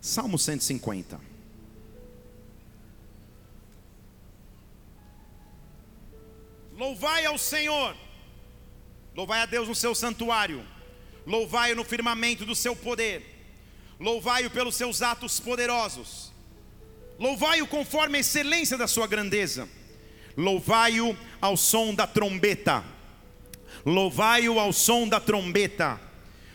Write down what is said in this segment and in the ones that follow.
Salmo 150. Louvai ao Senhor, louvai a Deus no seu santuário, louvai-o no firmamento do seu poder, louvai-o pelos seus atos poderosos, louvai-o conforme a excelência da sua grandeza, louvai-o ao som da trombeta, louvai-o ao som da trombeta,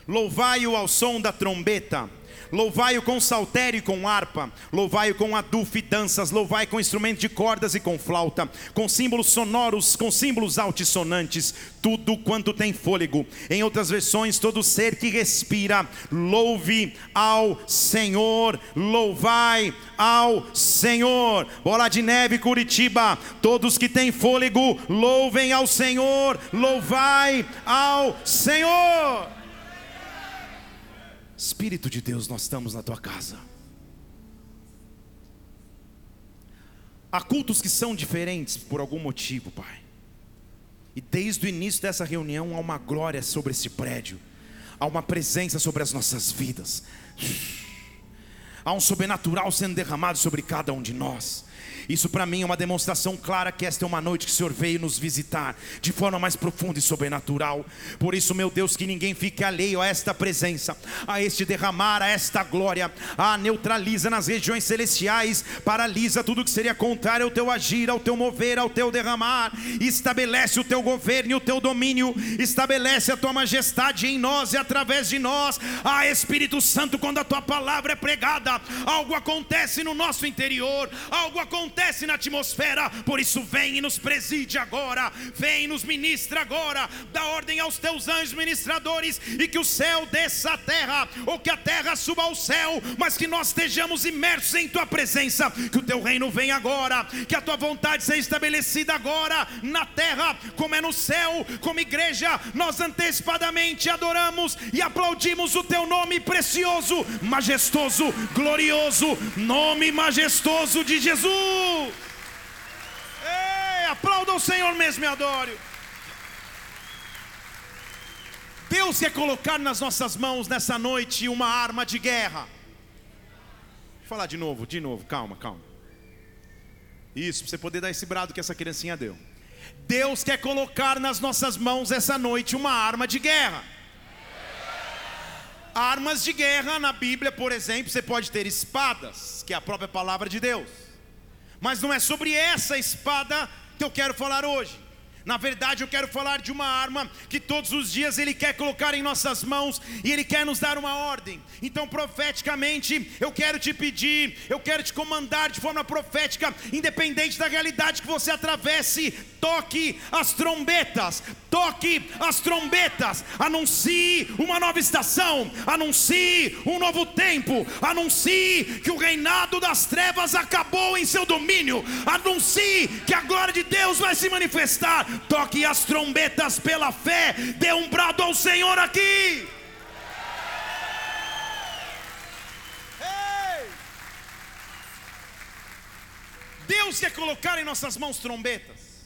louvai-o ao som da trombeta Louvai-o com saltério e com harpa, louvai-o com adufo e danças, louvai com instrumento de cordas e com flauta, com símbolos sonoros, com símbolos altissonantes, tudo quanto tem fôlego. Em outras versões, todo ser que respira, louve ao Senhor, louvai ao Senhor. Bola de Neve, Curitiba, todos que têm fôlego, louvem ao Senhor, louvai ao Senhor. Espírito de Deus, nós estamos na tua casa. Há cultos que são diferentes por algum motivo, Pai. E desde o início dessa reunião há uma glória sobre esse prédio, há uma presença sobre as nossas vidas, há um sobrenatural sendo derramado sobre cada um de nós. Isso para mim é uma demonstração clara que esta é uma noite que o Senhor veio nos visitar de forma mais profunda e sobrenatural. Por isso, meu Deus, que ninguém fique alheio a esta presença, a este derramar, a esta glória. Ah, neutraliza nas regiões celestiais, paralisa tudo que seria contrário ao teu agir, ao teu mover, ao teu derramar. Estabelece o teu governo e o teu domínio, estabelece a tua majestade em nós e através de nós. Ah, Espírito Santo, quando a tua palavra é pregada, algo acontece no nosso interior, algo acontece acontece na atmosfera. Por isso, vem e nos preside agora, vem e nos ministra agora. Dá ordem aos teus anjos ministradores e que o céu desça à terra, ou que a terra suba ao céu, mas que nós estejamos imersos em tua presença. Que o teu reino venha agora, que a tua vontade seja estabelecida agora na terra, como é no céu. Como igreja, nós antecipadamente adoramos e aplaudimos o teu nome precioso, majestoso, glorioso, nome majestoso de Jesus. Ei, aplauda o Senhor mesmo e adore. Deus quer colocar nas nossas mãos nessa noite uma arma de guerra. Vou falar de novo, de novo, calma, calma. Isso, para você poder dar esse brado que essa criancinha deu. Deus quer colocar nas nossas mãos essa noite uma arma de guerra. Armas de guerra na Bíblia, por exemplo, você pode ter espadas, que é a própria palavra de Deus. Mas não é sobre essa espada que eu quero falar hoje. Na verdade, eu quero falar de uma arma que todos os dias Ele quer colocar em nossas mãos e Ele quer nos dar uma ordem. Então, profeticamente, eu quero te pedir, eu quero te comandar de forma profética, independente da realidade que você atravesse, toque as trombetas, toque as trombetas, anuncie uma nova estação, anuncie um novo tempo, anuncie que o reinado das trevas acabou em seu domínio, anuncie que a glória de Deus vai se manifestar toque as trombetas pela fé, dê um brado ao Senhor aqui. Deus quer colocar em nossas mãos trombetas.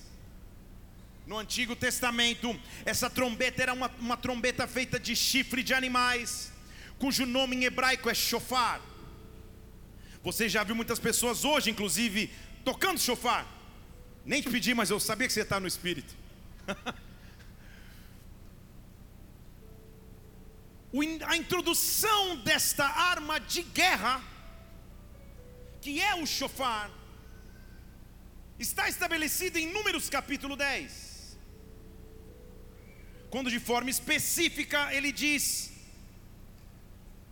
No Antigo Testamento, essa trombeta era uma, uma trombeta feita de chifre de animais, cujo nome em hebraico é shofar. Você já viu muitas pessoas hoje, inclusive, tocando shofar. Nem te pedi, mas eu sabia que você está no Espírito. a introdução desta arma de guerra, que é o chofar, está estabelecida em Números capítulo 10. Quando de forma específica ele diz: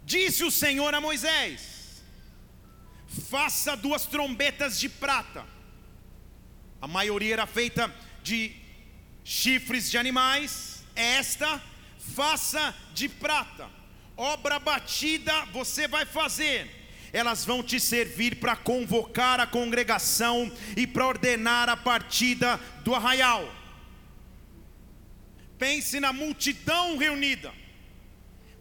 Disse o Senhor a Moisés: Faça duas trombetas de prata a maioria era feita de chifres de animais, esta faça de prata. Obra batida você vai fazer. Elas vão te servir para convocar a congregação e para ordenar a partida do arraial. Pense na multidão reunida.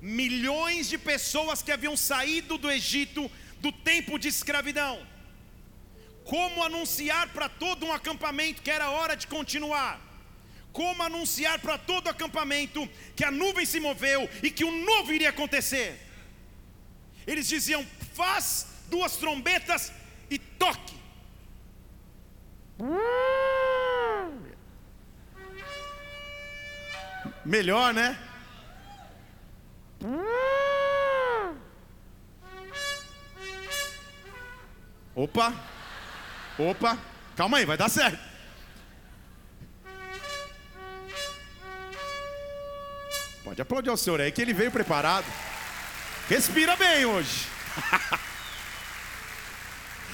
Milhões de pessoas que haviam saído do Egito do tempo de escravidão como anunciar para todo um acampamento que era hora de continuar? Como anunciar para todo acampamento que a nuvem se moveu e que o novo iria acontecer? Eles diziam: faz duas trombetas e toque. Melhor, né? Opa, opa, calma aí, vai dar certo. Pode aplaudir o senhor aí que ele veio preparado. Respira bem hoje.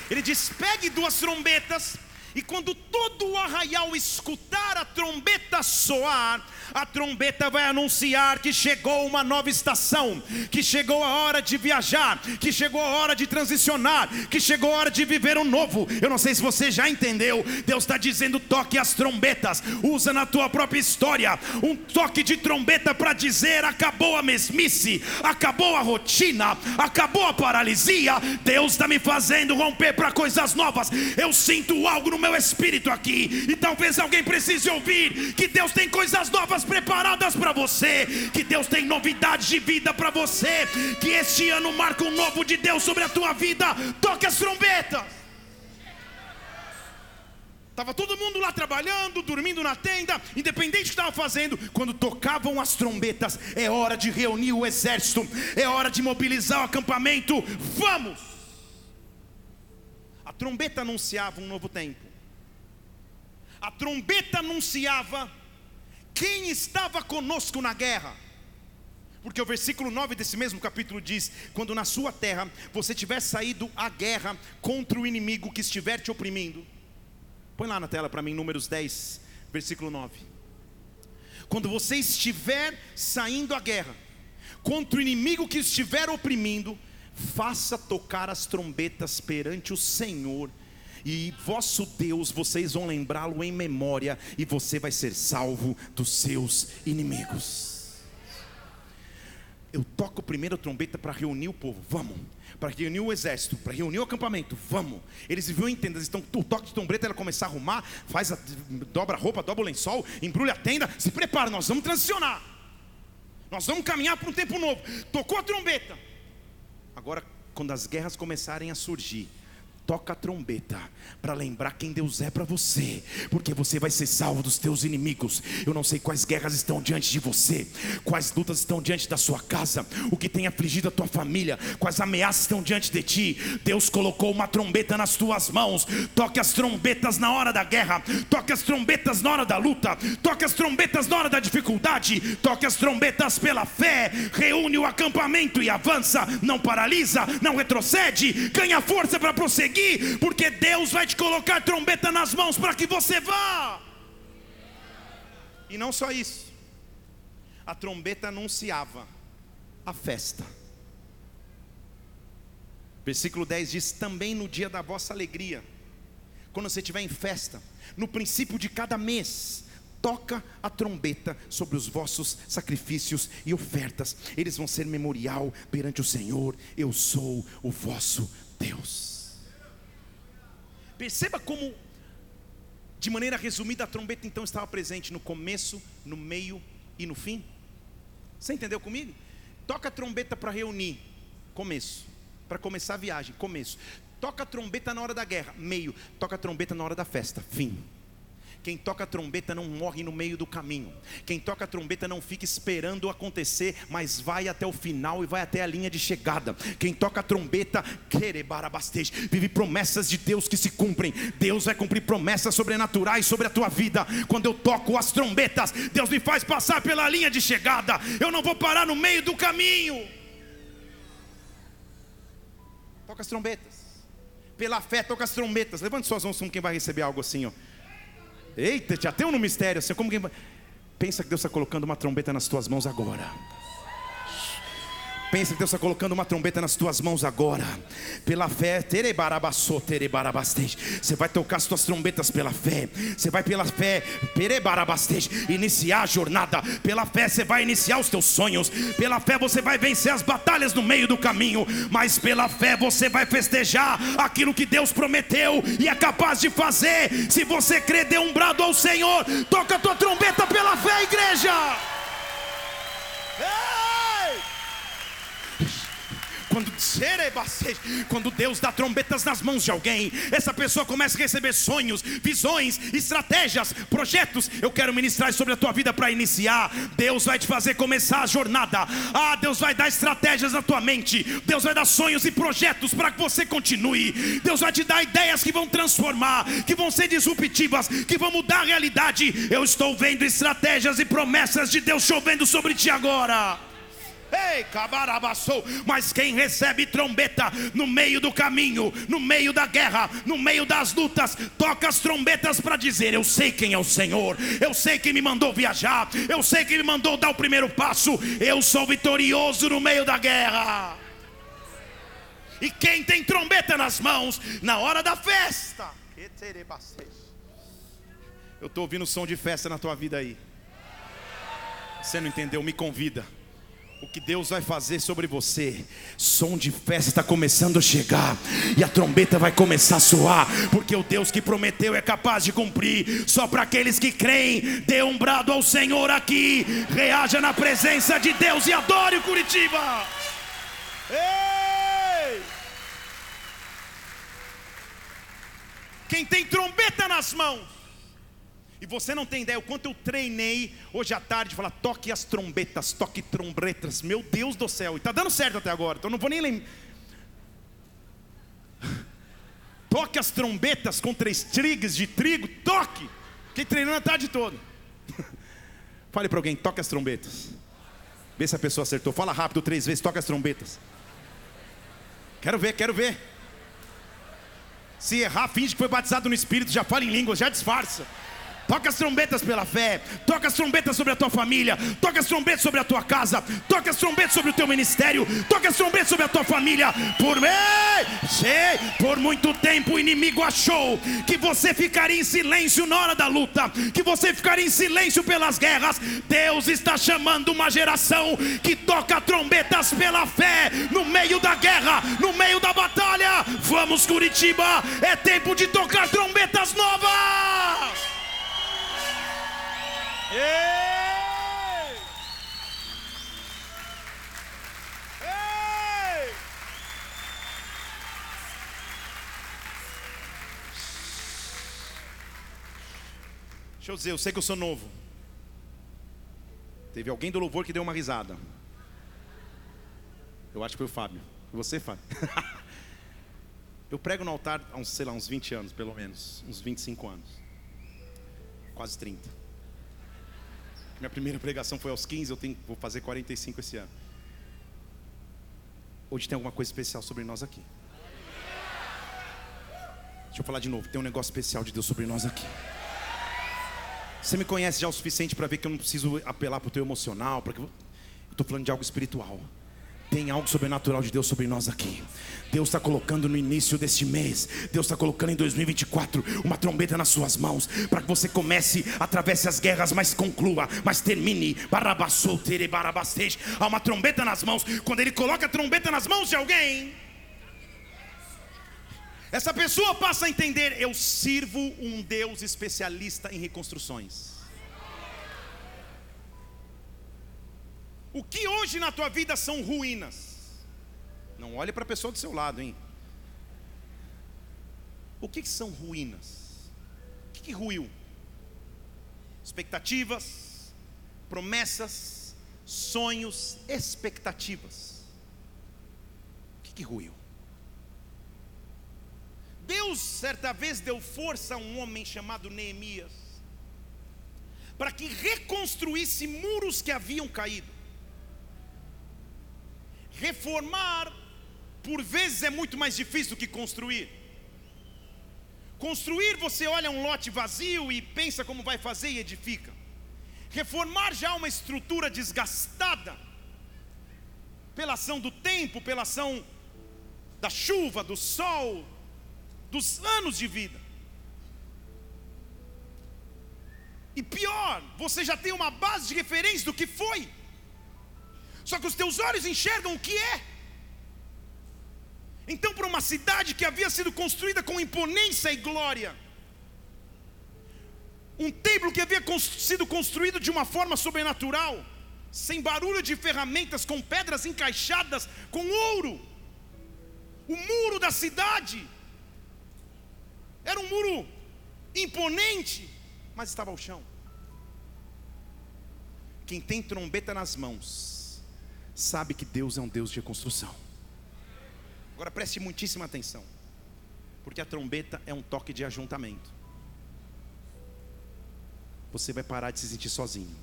ele diz: pegue duas trombetas, e quando todo o arraial escutar a trombeta soar, a trombeta vai anunciar que chegou uma nova estação, que chegou a hora de viajar, que chegou a hora de transicionar, que chegou a hora de viver o um novo. Eu não sei se você já entendeu. Deus está dizendo: toque as trombetas, usa na tua própria história um toque de trombeta para dizer: acabou a mesmice, acabou a rotina, acabou a paralisia. Deus está me fazendo romper para coisas novas. Eu sinto algo no meu espírito aqui, e talvez alguém precise ouvir que Deus tem coisas novas preparadas para você, que Deus tem novidades de vida para você, que este ano marca um novo de Deus sobre a tua vida. Toque as trombetas. Estava todo mundo lá trabalhando, dormindo na tenda, independente do que estava fazendo. Quando tocavam as trombetas, é hora de reunir o exército, é hora de mobilizar o acampamento. Vamos! A trombeta anunciava um novo tempo. A trombeta anunciava quem estava conosco na guerra? Porque o versículo 9 desse mesmo capítulo diz: Quando na sua terra você tiver saído à guerra contra o inimigo que estiver te oprimindo. Põe lá na tela para mim, Números 10, versículo 9. Quando você estiver saindo à guerra contra o inimigo que estiver oprimindo, faça tocar as trombetas perante o Senhor e vosso Deus, vocês vão lembrá-lo em memória, e você vai ser salvo dos seus inimigos. Eu toco primeiro a trombeta para reunir o povo, vamos. Para reunir o exército, para reunir o acampamento, vamos. Eles viviam em tendas, então o toque de trombeta era começar a arrumar, faz a, dobra a roupa, dobra o lençol, embrulha a tenda, se prepara, nós vamos transicionar. Nós vamos caminhar para um tempo novo. Tocou a trombeta. Agora, quando as guerras começarem a surgir, toca a trombeta para lembrar quem Deus é para você, porque você vai ser salvo dos teus inimigos. Eu não sei quais guerras estão diante de você, quais lutas estão diante da sua casa, o que tem afligido a tua família, quais ameaças estão diante de ti. Deus colocou uma trombeta nas tuas mãos. Toque as trombetas na hora da guerra, toque as trombetas na hora da luta, toque as trombetas na hora da dificuldade, toque as trombetas pela fé. Reúne o acampamento e avança, não paralisa, não retrocede, ganha força para prosseguir seguir, porque Deus vai te colocar trombeta nas mãos para que você vá. E não só isso, a trombeta anunciava a festa. Versículo 10 diz: Também no dia da vossa alegria, quando você estiver em festa, no princípio de cada mês, toca a trombeta sobre os vossos sacrifícios e ofertas, eles vão ser memorial perante o Senhor. Eu sou o vosso Deus. Perceba como, de maneira resumida, a trombeta então estava presente no começo, no meio e no fim. Você entendeu comigo? Toca a trombeta para reunir, começo. Para começar a viagem, começo. Toca a trombeta na hora da guerra, meio. Toca a trombeta na hora da festa, fim. Quem toca trombeta não morre no meio do caminho. Quem toca trombeta não fica esperando acontecer, mas vai até o final e vai até a linha de chegada. Quem toca trombeta, vive promessas de Deus que se cumprem. Deus vai cumprir promessas sobrenaturais sobre a tua vida. Quando eu toco as trombetas, Deus me faz passar pela linha de chegada. Eu não vou parar no meio do caminho. Toca as trombetas. Pela fé, toca as trombetas. Levante suas mãos como quem vai receber algo assim, ó. Eita, já tem um mistério assim, como quem pensa que Deus está colocando uma trombeta nas tuas mãos agora. Pensa que Deus está colocando uma trombeta nas tuas mãos agora. Pela fé, você vai tocar as tuas trombetas pela fé. Você vai pela fé, iniciar a jornada. Pela fé você vai iniciar os teus sonhos. Pela fé você vai vencer as batalhas no meio do caminho. Mas pela fé você vai festejar aquilo que Deus prometeu e é capaz de fazer. Se você crer, dê um brado ao Senhor. Toca a tua trombeta pela fé, igreja. Quando, quando Deus dá trombetas nas mãos de alguém, essa pessoa começa a receber sonhos, visões, estratégias, projetos. Eu quero ministrar sobre a tua vida para iniciar. Deus vai te fazer começar a jornada. Ah, Deus vai dar estratégias na tua mente. Deus vai dar sonhos e projetos para que você continue. Deus vai te dar ideias que vão transformar, que vão ser disruptivas, que vão mudar a realidade. Eu estou vendo estratégias e promessas de Deus chovendo sobre ti agora. Ei, cabarabaçou. Mas quem recebe trombeta no meio do caminho, no meio da guerra, no meio das lutas, toca as trombetas para dizer: Eu sei quem é o Senhor, eu sei quem me mandou viajar, eu sei quem me mandou dar o primeiro passo, eu sou vitorioso no meio da guerra. E quem tem trombeta nas mãos, na hora da festa, eu estou ouvindo som de festa na tua vida aí. Você não entendeu? Me convida o que Deus vai fazer sobre você. Som de festa está começando a chegar, e a trombeta vai começar a soar, porque o Deus que prometeu é capaz de cumprir. Só para aqueles que creem, dê um brado ao Senhor aqui, reaja na presença de Deus e adore Curitiba. Ei! Quem tem trombeta nas mãos, e você não tem ideia o quanto eu treinei hoje à tarde, falar, toque as trombetas, toque trombetas. Meu Deus do céu, e está dando certo até agora, então não vou nem lembrar. Toque as trombetas com três trigas de trigo, toque. Fiquei treinando a tarde toda. Fale para alguém, toque as trombetas. Vê se a pessoa acertou. Fala rápido três vezes, toque as trombetas. Quero ver, quero ver. Se errar, finge que foi batizado no Espírito, já fala em línguas, já disfarça. Toca as trombetas pela fé. Toca as trombetas sobre a tua família. Toca as trombetas sobre a tua casa. Toca as trombetas sobre o teu ministério. Toca as trombetas sobre a tua família. Por sei, por muito tempo o inimigo achou que você ficaria em silêncio na hora da luta, que você ficaria em silêncio pelas guerras. Deus está chamando uma geração que toca trombetas pela fé no meio da guerra, no meio da batalha. Vamos Curitiba, é tempo de tocar trombetas novas. Ei! Ei! Deixa eu dizer, eu sei que eu sou novo. Teve alguém do louvor que deu uma risada. Eu acho que foi o Fábio. Você, Fábio? eu prego no altar há uns, sei lá, uns 20 anos, pelo menos. Uns 25 anos. Quase 30. Minha primeira pregação foi aos 15, eu tenho, vou fazer 45 esse ano. Hoje tem alguma coisa especial sobre nós aqui. Deixa eu falar de novo, tem um negócio especial de Deus sobre nós aqui. Você me conhece já o suficiente para ver que eu não preciso apelar para o teu emocional, porque eu estou falando de algo espiritual. Tem algo sobrenatural de Deus sobre nós aqui. Deus está colocando no início deste mês, Deus está colocando em 2024 uma trombeta nas suas mãos, para que você comece, atravesse as guerras, mas conclua, mas termine. Há uma trombeta nas mãos. Quando Ele coloca a trombeta nas mãos de alguém, essa pessoa passa a entender: eu sirvo um Deus especialista em reconstruções. O que hoje na tua vida são ruínas? Não olhe para a pessoa do seu lado, hein? O que, que são ruínas? O que, que ruiu? Expectativas, promessas, sonhos, expectativas. O que, que ruiu? Deus certa vez deu força a um homem chamado Neemias para que reconstruísse muros que haviam caído. Reformar, por vezes, é muito mais difícil do que construir. Construir, você olha um lote vazio e pensa como vai fazer e edifica. Reformar já uma estrutura desgastada, pela ação do tempo, pela ação da chuva, do sol, dos anos de vida. E pior, você já tem uma base de referência do que foi. Só que os teus olhos enxergam o que é. Então, para uma cidade que havia sido construída com imponência e glória, um templo que havia sido construído de uma forma sobrenatural, sem barulho de ferramentas, com pedras encaixadas, com ouro, O muro da cidade era um muro imponente, mas estava ao chão. Quem tem trombeta nas mãos, sabe que Deus é um Deus de reconstrução. Agora preste muitíssima atenção, porque a trombeta é um toque de ajuntamento. Você vai parar de se sentir sozinho,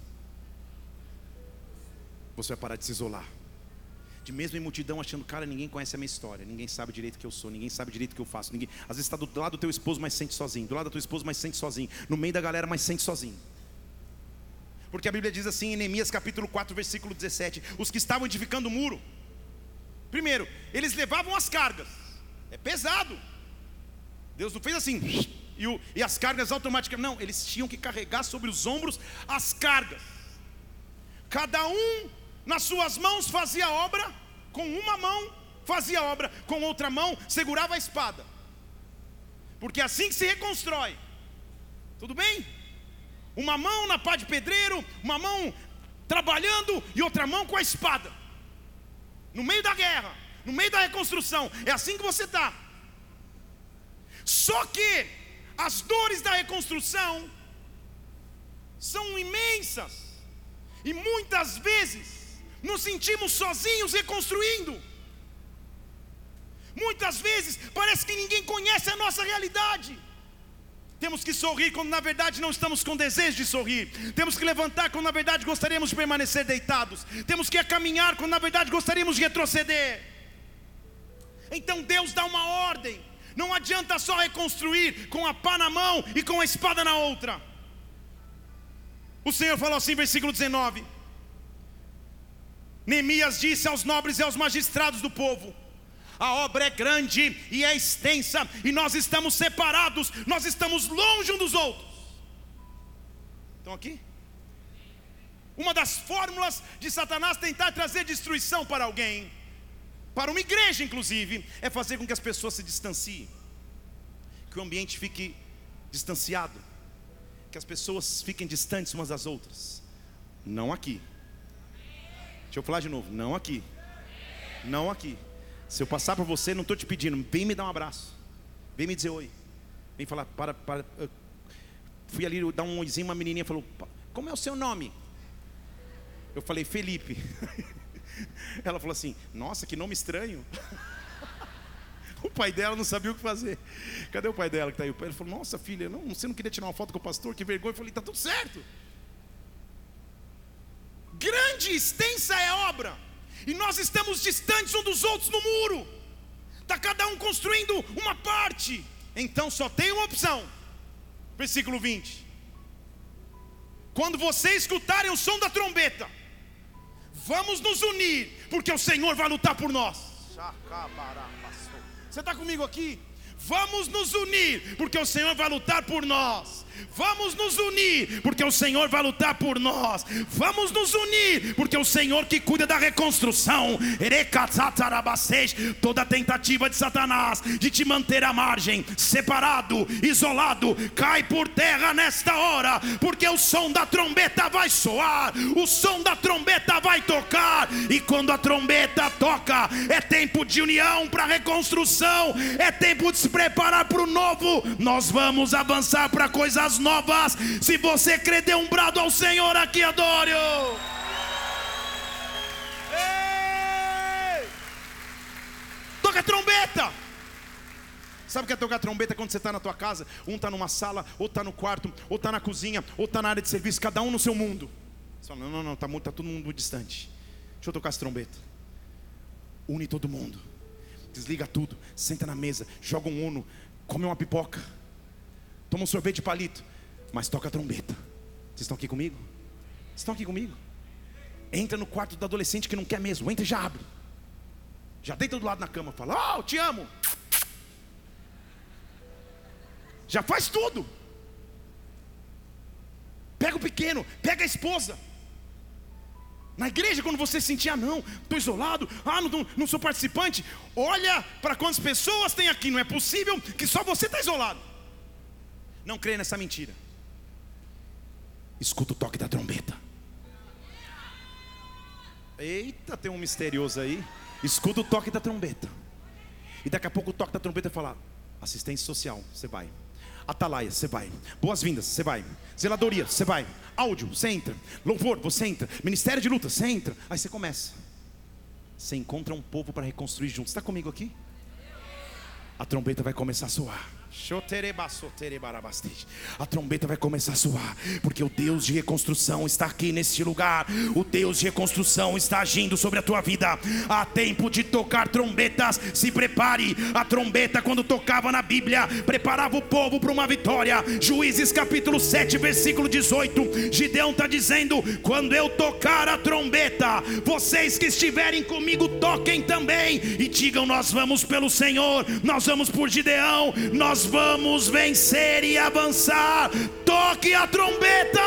você vai parar de se isolar de mesmo em multidão, achando, cara, ninguém conhece a minha história, ninguém sabe direito que eu sou, ninguém sabe direito que eu faço. Ninguém... Às vezes está do lado do teu esposo, mas sente sozinho, do lado da tua esposa, mas sente sozinho, no meio da galera, mas sente sozinho. Porque a Bíblia diz assim em Neemias capítulo 4, versículo 17: os que estavam edificando o muro, primeiro, eles levavam as cargas, é pesado. Deus não fez assim, e, o, e as cargas automáticas, não, eles tinham que carregar sobre os ombros as cargas. Cada um nas suas mãos fazia a obra, com uma mão fazia a obra, com outra mão segurava a espada. Porque é assim que se reconstrói. Tudo bem? Uma mão na pá de pedreiro, uma mão trabalhando e outra mão com a espada. No meio da guerra, no meio da reconstrução. É assim que você está. Só que as dores da reconstrução são imensas. E muitas vezes nos sentimos sozinhos reconstruindo. Muitas vezes parece que ninguém conhece a nossa realidade. Temos que sorrir quando na verdade não estamos com desejo de sorrir. Temos que levantar quando na verdade gostaríamos de permanecer deitados. Temos que caminhar quando na verdade gostaríamos de retroceder. Então Deus dá uma ordem. Não adianta só reconstruir com a pá na mão e com a espada na outra. O Senhor falou assim, versículo 19: Neemias disse aos nobres e aos magistrados do povo: a obra é grande e é extensa, e nós estamos separados, nós estamos longe um dos outros. Estão aqui? Uma das fórmulas de Satanás tentar trazer destruição para alguém, para uma igreja inclusive, é fazer com que as pessoas se distanciem, que o ambiente fique distanciado, que as pessoas fiquem distantes umas das outras. Não aqui. Deixa eu falar de novo. Não aqui. Não aqui. Se eu passar por você, não estou te pedindo. Vem me dar um abraço. Vem me dizer oi. Vem falar, para, para. Fui ali dar um oizinho, uma menininha falou: Como é o seu nome? Eu falei: Felipe. Ela falou assim: Nossa, que nome estranho. O pai dela não sabia o que fazer. Cadê o pai dela que está aí? Ele falou: Nossa, filha, não, você não queria tirar uma foto com o pastor? Que vergonha. Eu falei: Está tudo certo grande extensa é obra, e nós estamos distantes um dos outros no muro, está cada um construindo uma parte, então só tem uma opção. Versículo 20: Quando vocês escutarem o som da trombeta, vamos nos unir, porque o Senhor vai lutar por nós. Você está comigo aqui? Vamos nos unir, porque o Senhor vai lutar por nós. Vamos nos unir, porque o Senhor vai lutar por nós. Vamos nos unir, porque o Senhor que cuida da reconstrução. Toda tentativa de Satanás de te manter à margem, separado, isolado, cai por terra nesta hora, porque o som da trombeta vai soar, o som da trombeta vai tocar, e quando a trombeta toca, é tempo de união para reconstrução, é tempo de preparar para o novo. Nós vamos avançar para coisas novas. Se você crê, dê um brado ao Senhor aqui, adore. Toca a trombeta. Sabe o que é tocar trombeta quando você está na tua casa? Um está numa sala, outro está no quarto, outro está na cozinha, outro está na área de serviço, cada um no seu mundo. Você fala, não, não, não, está tá todo mundo distante. Deixa eu tocar essa trombeta. Une todo mundo. Desliga tudo, senta na mesa, joga um uno, come uma pipoca toma um sorvete de palito, mas toca a trombeta. Vocês estão aqui comigo? Vocês estão aqui comigo? Entra no quarto do adolescente que não quer mesmo, entra e já abre. Já deita do lado na cama, fala: Oh, te amo. Já faz tudo. Pega o pequeno, pega a esposa. Na igreja, quando você sentir, ah, não, estou isolado, ah, não, não sou participante, olha para quantas pessoas tem aqui, não é possível que só você está isolado. Não crê nessa mentira. Escuta o toque da trombeta. Eita, tem um misterioso aí. Escuta o toque da trombeta. E daqui a pouco toca a trombeta e fala: assistência social, você vai. Atalaia, você vai. Boas-vindas, você vai. Zeladoria, você vai. Áudio, você entra. Louvor, você entra. Ministério de luta, você entra. Aí você começa. Você encontra um povo para reconstruir junto. Está comigo aqui? A trombeta vai começar a soar. A trombeta vai começar a soar, porque o Deus de reconstrução está aqui neste lugar. O Deus de reconstrução está agindo sobre a tua vida. Há tempo de tocar trombetas. Se prepare. A trombeta, quando tocava na Bíblia, preparava o povo para uma vitória. Juízes capítulo 7, versículo 18. Gideão está dizendo: Quando eu tocar a trombeta, vocês que estiverem comigo, toquem também e digam: Nós vamos pelo Senhor, nós vamos por Gideão, nós vamos vencer e avançar. Toque a trombeta.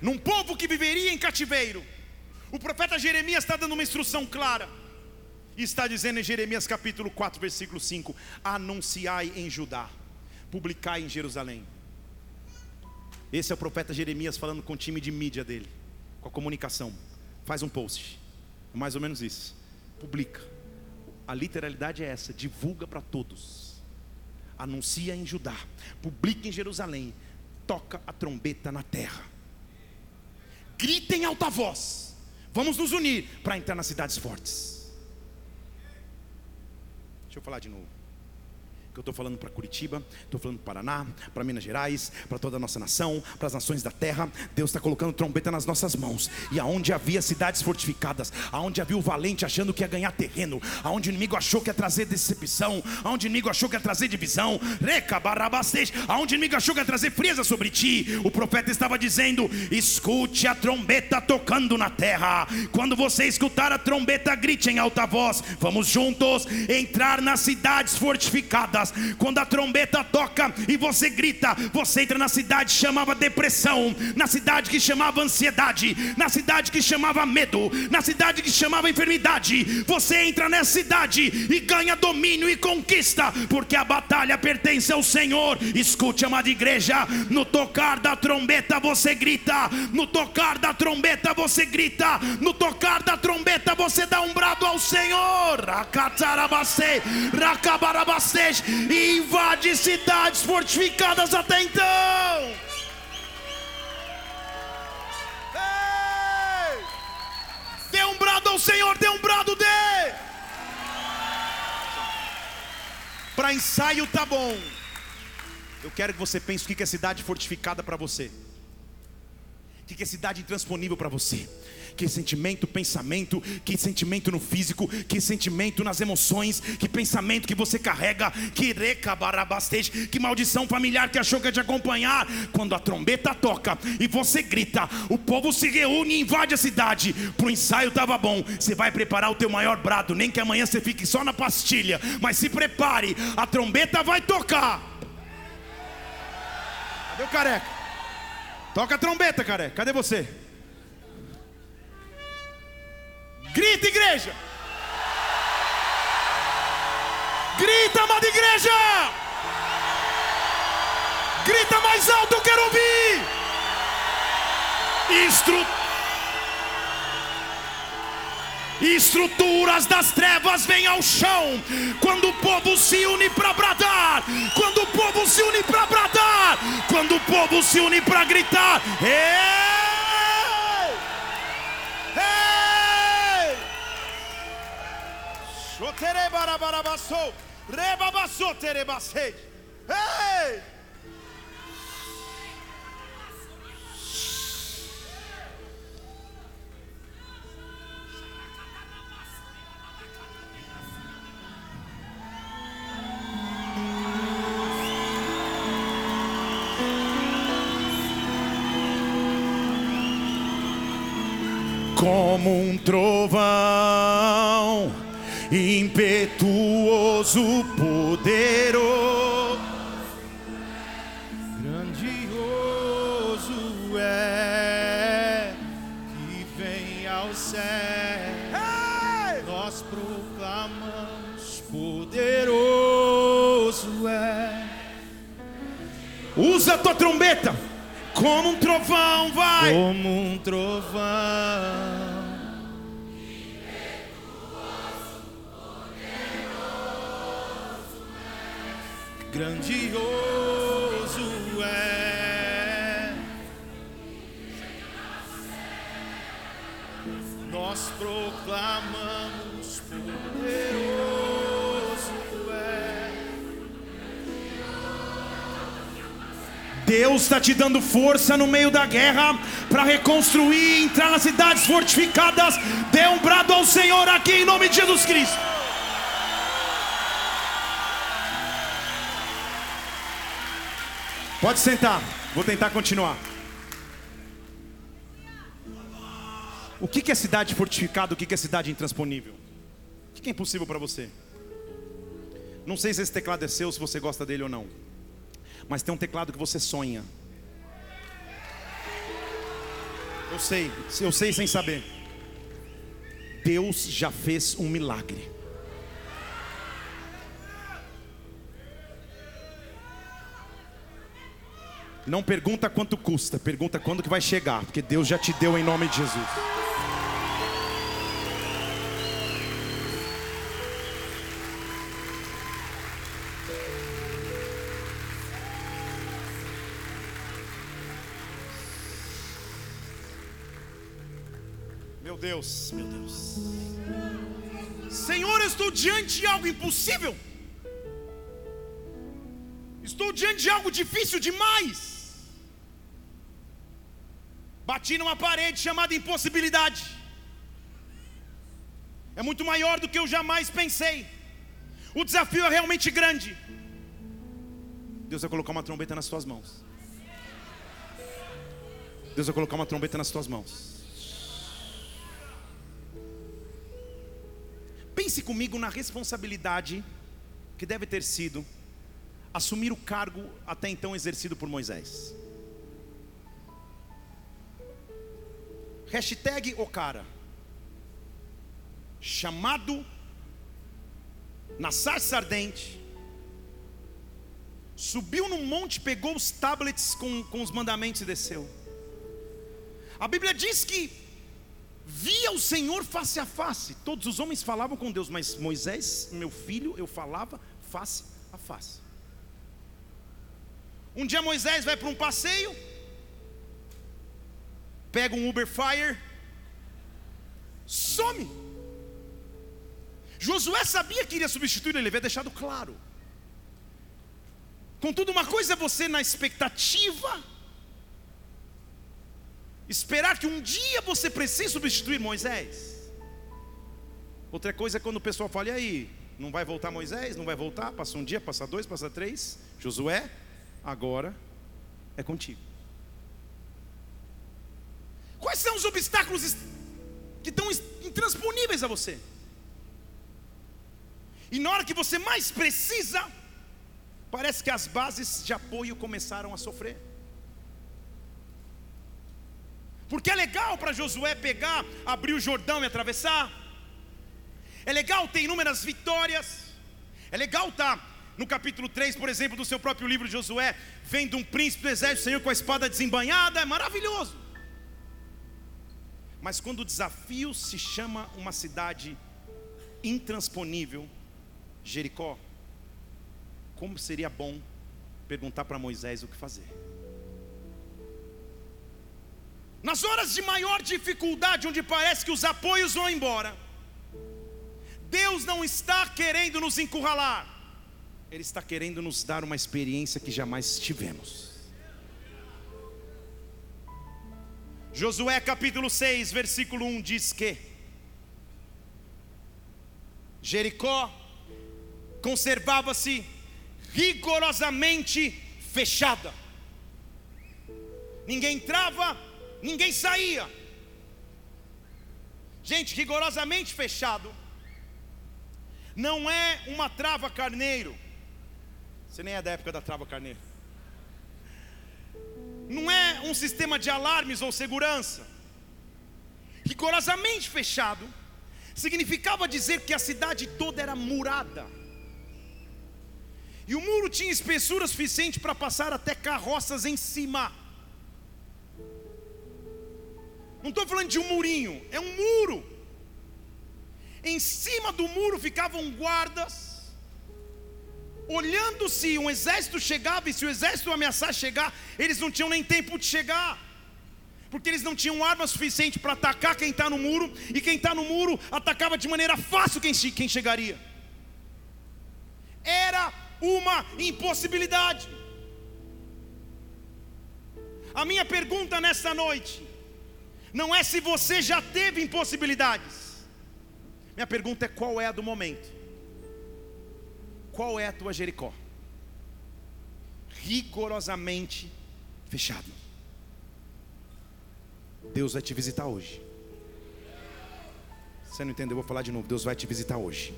Num povo que viveria em cativeiro, o profeta Jeremias está dando uma instrução clara. Está dizendo em Jeremias capítulo 4, versículo 5: Anunciai em Judá publicar em Jerusalém. Esse é o profeta Jeremias falando com o time de mídia dele, com a comunicação. Faz um post, é mais ou menos isso. Publica. A literalidade é essa: divulga para todos. Anuncia em Judá, publica em Jerusalém, toca a trombeta na terra. Grita em alta voz. Vamos nos unir para entrar nas cidades fortes. Deixa eu falar de novo eu estou falando para Curitiba, estou falando para Paraná, para Minas Gerais, para toda a nossa nação, para as nações da terra. Deus está colocando trombeta nas nossas mãos. E aonde havia cidades fortificadas, aonde havia o valente achando que ia ganhar terreno, aonde o inimigo achou que ia trazer decepção, aonde o inimigo achou que ia trazer divisão, aonde o inimigo achou que ia trazer frieza sobre ti, o profeta estava dizendo: escute a trombeta tocando na terra. Quando você escutar a trombeta, grite em alta voz. Vamos juntos entrar nas cidades fortificadas quando a trombeta toca e você grita, você entra na cidade que chamava depressão, na cidade que chamava ansiedade, na cidade que chamava medo, na cidade que chamava enfermidade. Você entra nessa cidade e ganha domínio e conquista, porque a batalha pertence ao Senhor. Escute, amada igreja, no tocar da trombeta você grita, no tocar da trombeta você grita, no tocar da trombeta você dá um brado ao Senhor. Rakatarabase, rakabarabase, e invade cidades fortificadas até então. Dê um brado ao Senhor, dê um brado de. Para ensaio tá bom. Eu quero que você pense o que é cidade fortificada para você. O que é cidade intransponível para você? Que sentimento, pensamento, que sentimento no físico, que sentimento nas emoções, que pensamento que você carrega, que recabarabastej, que maldição familiar que achou que ia te acompanhar. Quando a trombeta toca e você grita, o povo se reúne e invade a cidade. Pro ensaio tava bom. Você vai preparar o teu maior brado, nem que amanhã você fique só na pastilha, mas se prepare, a trombeta vai tocar. Cadê o careca? Toca a trombeta, careca. Cadê você? Grita, igreja! Grita, amada igreja! Grita mais alto, eu quero ouvir! Estruturas das trevas vêm ao chão quando o povo se une para bradar, quando o povo se une para bradar, quando o povo se une para gritar. Ei! Ei! como um trovão impetuoso, poderoso, grandioso é que vem ao céu. Nós proclamamos poderoso é. Usa a tua trombeta. Como um trovão, vai. Como um trovão. Grandioso é. Nós proclamamos poderoso é. Deus está te dando força no meio da guerra para reconstruir, entrar nas cidades fortificadas. Dê um brado ao Senhor aqui em nome de Jesus Cristo. Pode sentar, vou tentar continuar. O que é cidade fortificada? O que é cidade intransponível? O que é impossível para você? Não sei se esse teclado é seu, se você gosta dele ou não. Mas tem um teclado que você sonha. Eu sei, eu sei sem saber. Deus já fez um milagre. Não pergunta quanto custa, pergunta quando que vai chegar, porque Deus já te deu em nome de Jesus. Meu Deus, meu Deus. Senhor, estou diante de algo impossível. Estou diante de algo difícil demais. Bati numa parede chamada impossibilidade. É muito maior do que eu jamais pensei. O desafio é realmente grande. Deus vai colocar uma trombeta nas tuas mãos. Deus vai colocar uma trombeta nas tuas mãos. Pense comigo na responsabilidade que deve ter sido assumir o cargo até então exercido por Moisés. Hashtag o cara. Chamado na sarça ardente. Subiu no monte, pegou os tablets com, com os mandamentos e desceu. A Bíblia diz que via o Senhor face a face. Todos os homens falavam com Deus, mas Moisés, meu filho, eu falava face a face. Um dia Moisés vai para um passeio, pega um Uber Fire, some. Josué sabia que iria substituir, ele havia deixado claro. Contudo, uma coisa é você na expectativa, esperar que um dia você precise substituir Moisés. Outra coisa é quando o pessoal fala, e aí, não vai voltar Moisés? Não vai voltar? Passa um dia, passa dois, passa três. Josué, agora é contigo. Quais são os obstáculos que estão intransponíveis a você? E na hora que você mais precisa, parece que as bases de apoio começaram a sofrer. Porque é legal para Josué pegar, abrir o Jordão e atravessar. É legal ter inúmeras vitórias. É legal estar tá no capítulo 3, por exemplo, do seu próprio livro de Josué, vendo um príncipe do exército do Senhor com a espada desembanhada, é maravilhoso. Mas quando o desafio se chama uma cidade intransponível, Jericó, como seria bom perguntar para Moisés o que fazer? Nas horas de maior dificuldade, onde parece que os apoios vão embora, Deus não está querendo nos encurralar, Ele está querendo nos dar uma experiência que jamais tivemos. Josué capítulo 6, versículo 1 diz que Jericó conservava-se rigorosamente fechada. Ninguém entrava, ninguém saía. Gente, rigorosamente fechado não é uma trava carneiro. Você nem é da época da trava carneiro não é um sistema de alarmes ou segurança. Rigorosamente fechado significava dizer que a cidade toda era murada. E o muro tinha espessura suficiente para passar até carroças em cima. Não estou falando de um murinho, é um muro. Em cima do muro ficavam guardas, olhando se um exército chegava, e se o exército ameaçar chegar, eles não tinham nem tempo de chegar, porque eles não tinham arma suficiente para atacar quem está no muro, e quem está no muro atacava de maneira fácil quem, quem chegaria. Era uma impossibilidade. A minha pergunta nessa noite não é se você já teve impossibilidades. Minha pergunta é qual é a do momento? Qual é a tua Jericó? Rigorosamente fechado. Deus vai te visitar hoje. Você não entendeu? Eu vou falar de novo. Deus vai te visitar hoje.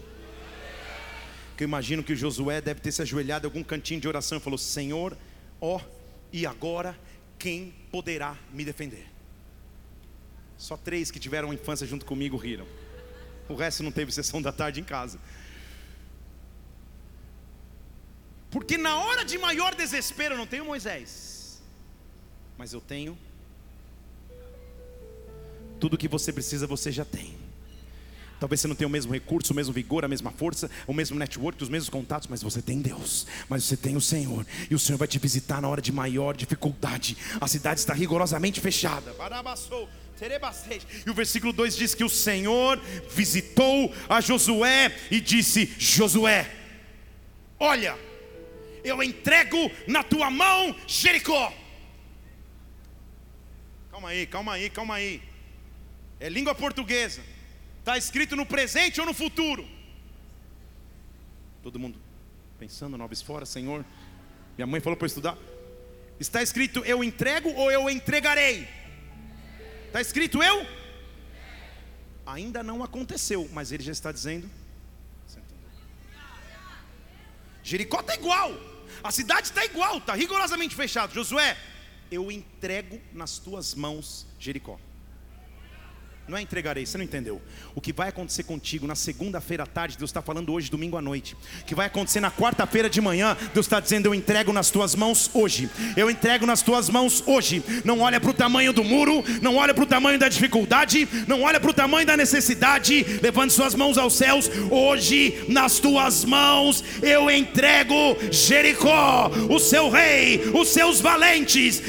Que eu imagino que Josué deve ter se ajoelhado em algum cantinho de oração e falou: Senhor, ó, e agora quem poderá me defender? Só três que tiveram infância junto comigo riram. O resto não teve sessão da tarde em casa. Porque na hora de maior desespero eu não tenho Moisés, mas eu tenho tudo que você precisa, você já tem. Talvez você não tenha o mesmo recurso, o mesmo vigor, a mesma força, o mesmo network, os mesmos contatos, mas você tem Deus, mas você tem o Senhor, e o Senhor vai te visitar na hora de maior dificuldade. A cidade está rigorosamente fechada. E o versículo 2 diz que o Senhor visitou a Josué e disse: Josué, olha, eu entrego na tua mão Jericó. Calma aí, calma aí, calma aí. É língua portuguesa. Está escrito no presente ou no futuro? Todo mundo pensando, noves fora, Senhor. Minha mãe falou para estudar. Está escrito eu entrego ou eu entregarei? Está escrito eu? Ainda não aconteceu, mas ele já está dizendo. Jericó está igual, a cidade está igual, está rigorosamente fechado. Josué, eu entrego nas tuas mãos Jericó. Não é entregarei, você não entendeu. O que vai acontecer contigo na segunda-feira à tarde, Deus está falando hoje, domingo à noite. O que vai acontecer na quarta-feira de manhã, Deus está dizendo: Eu entrego nas tuas mãos hoje. Eu entrego nas tuas mãos hoje. Não olha para o tamanho do muro, não olha para o tamanho da dificuldade, não olha para o tamanho da necessidade. Levante suas mãos aos céus. Hoje, nas tuas mãos, eu entrego Jericó, o seu rei, os seus valentes.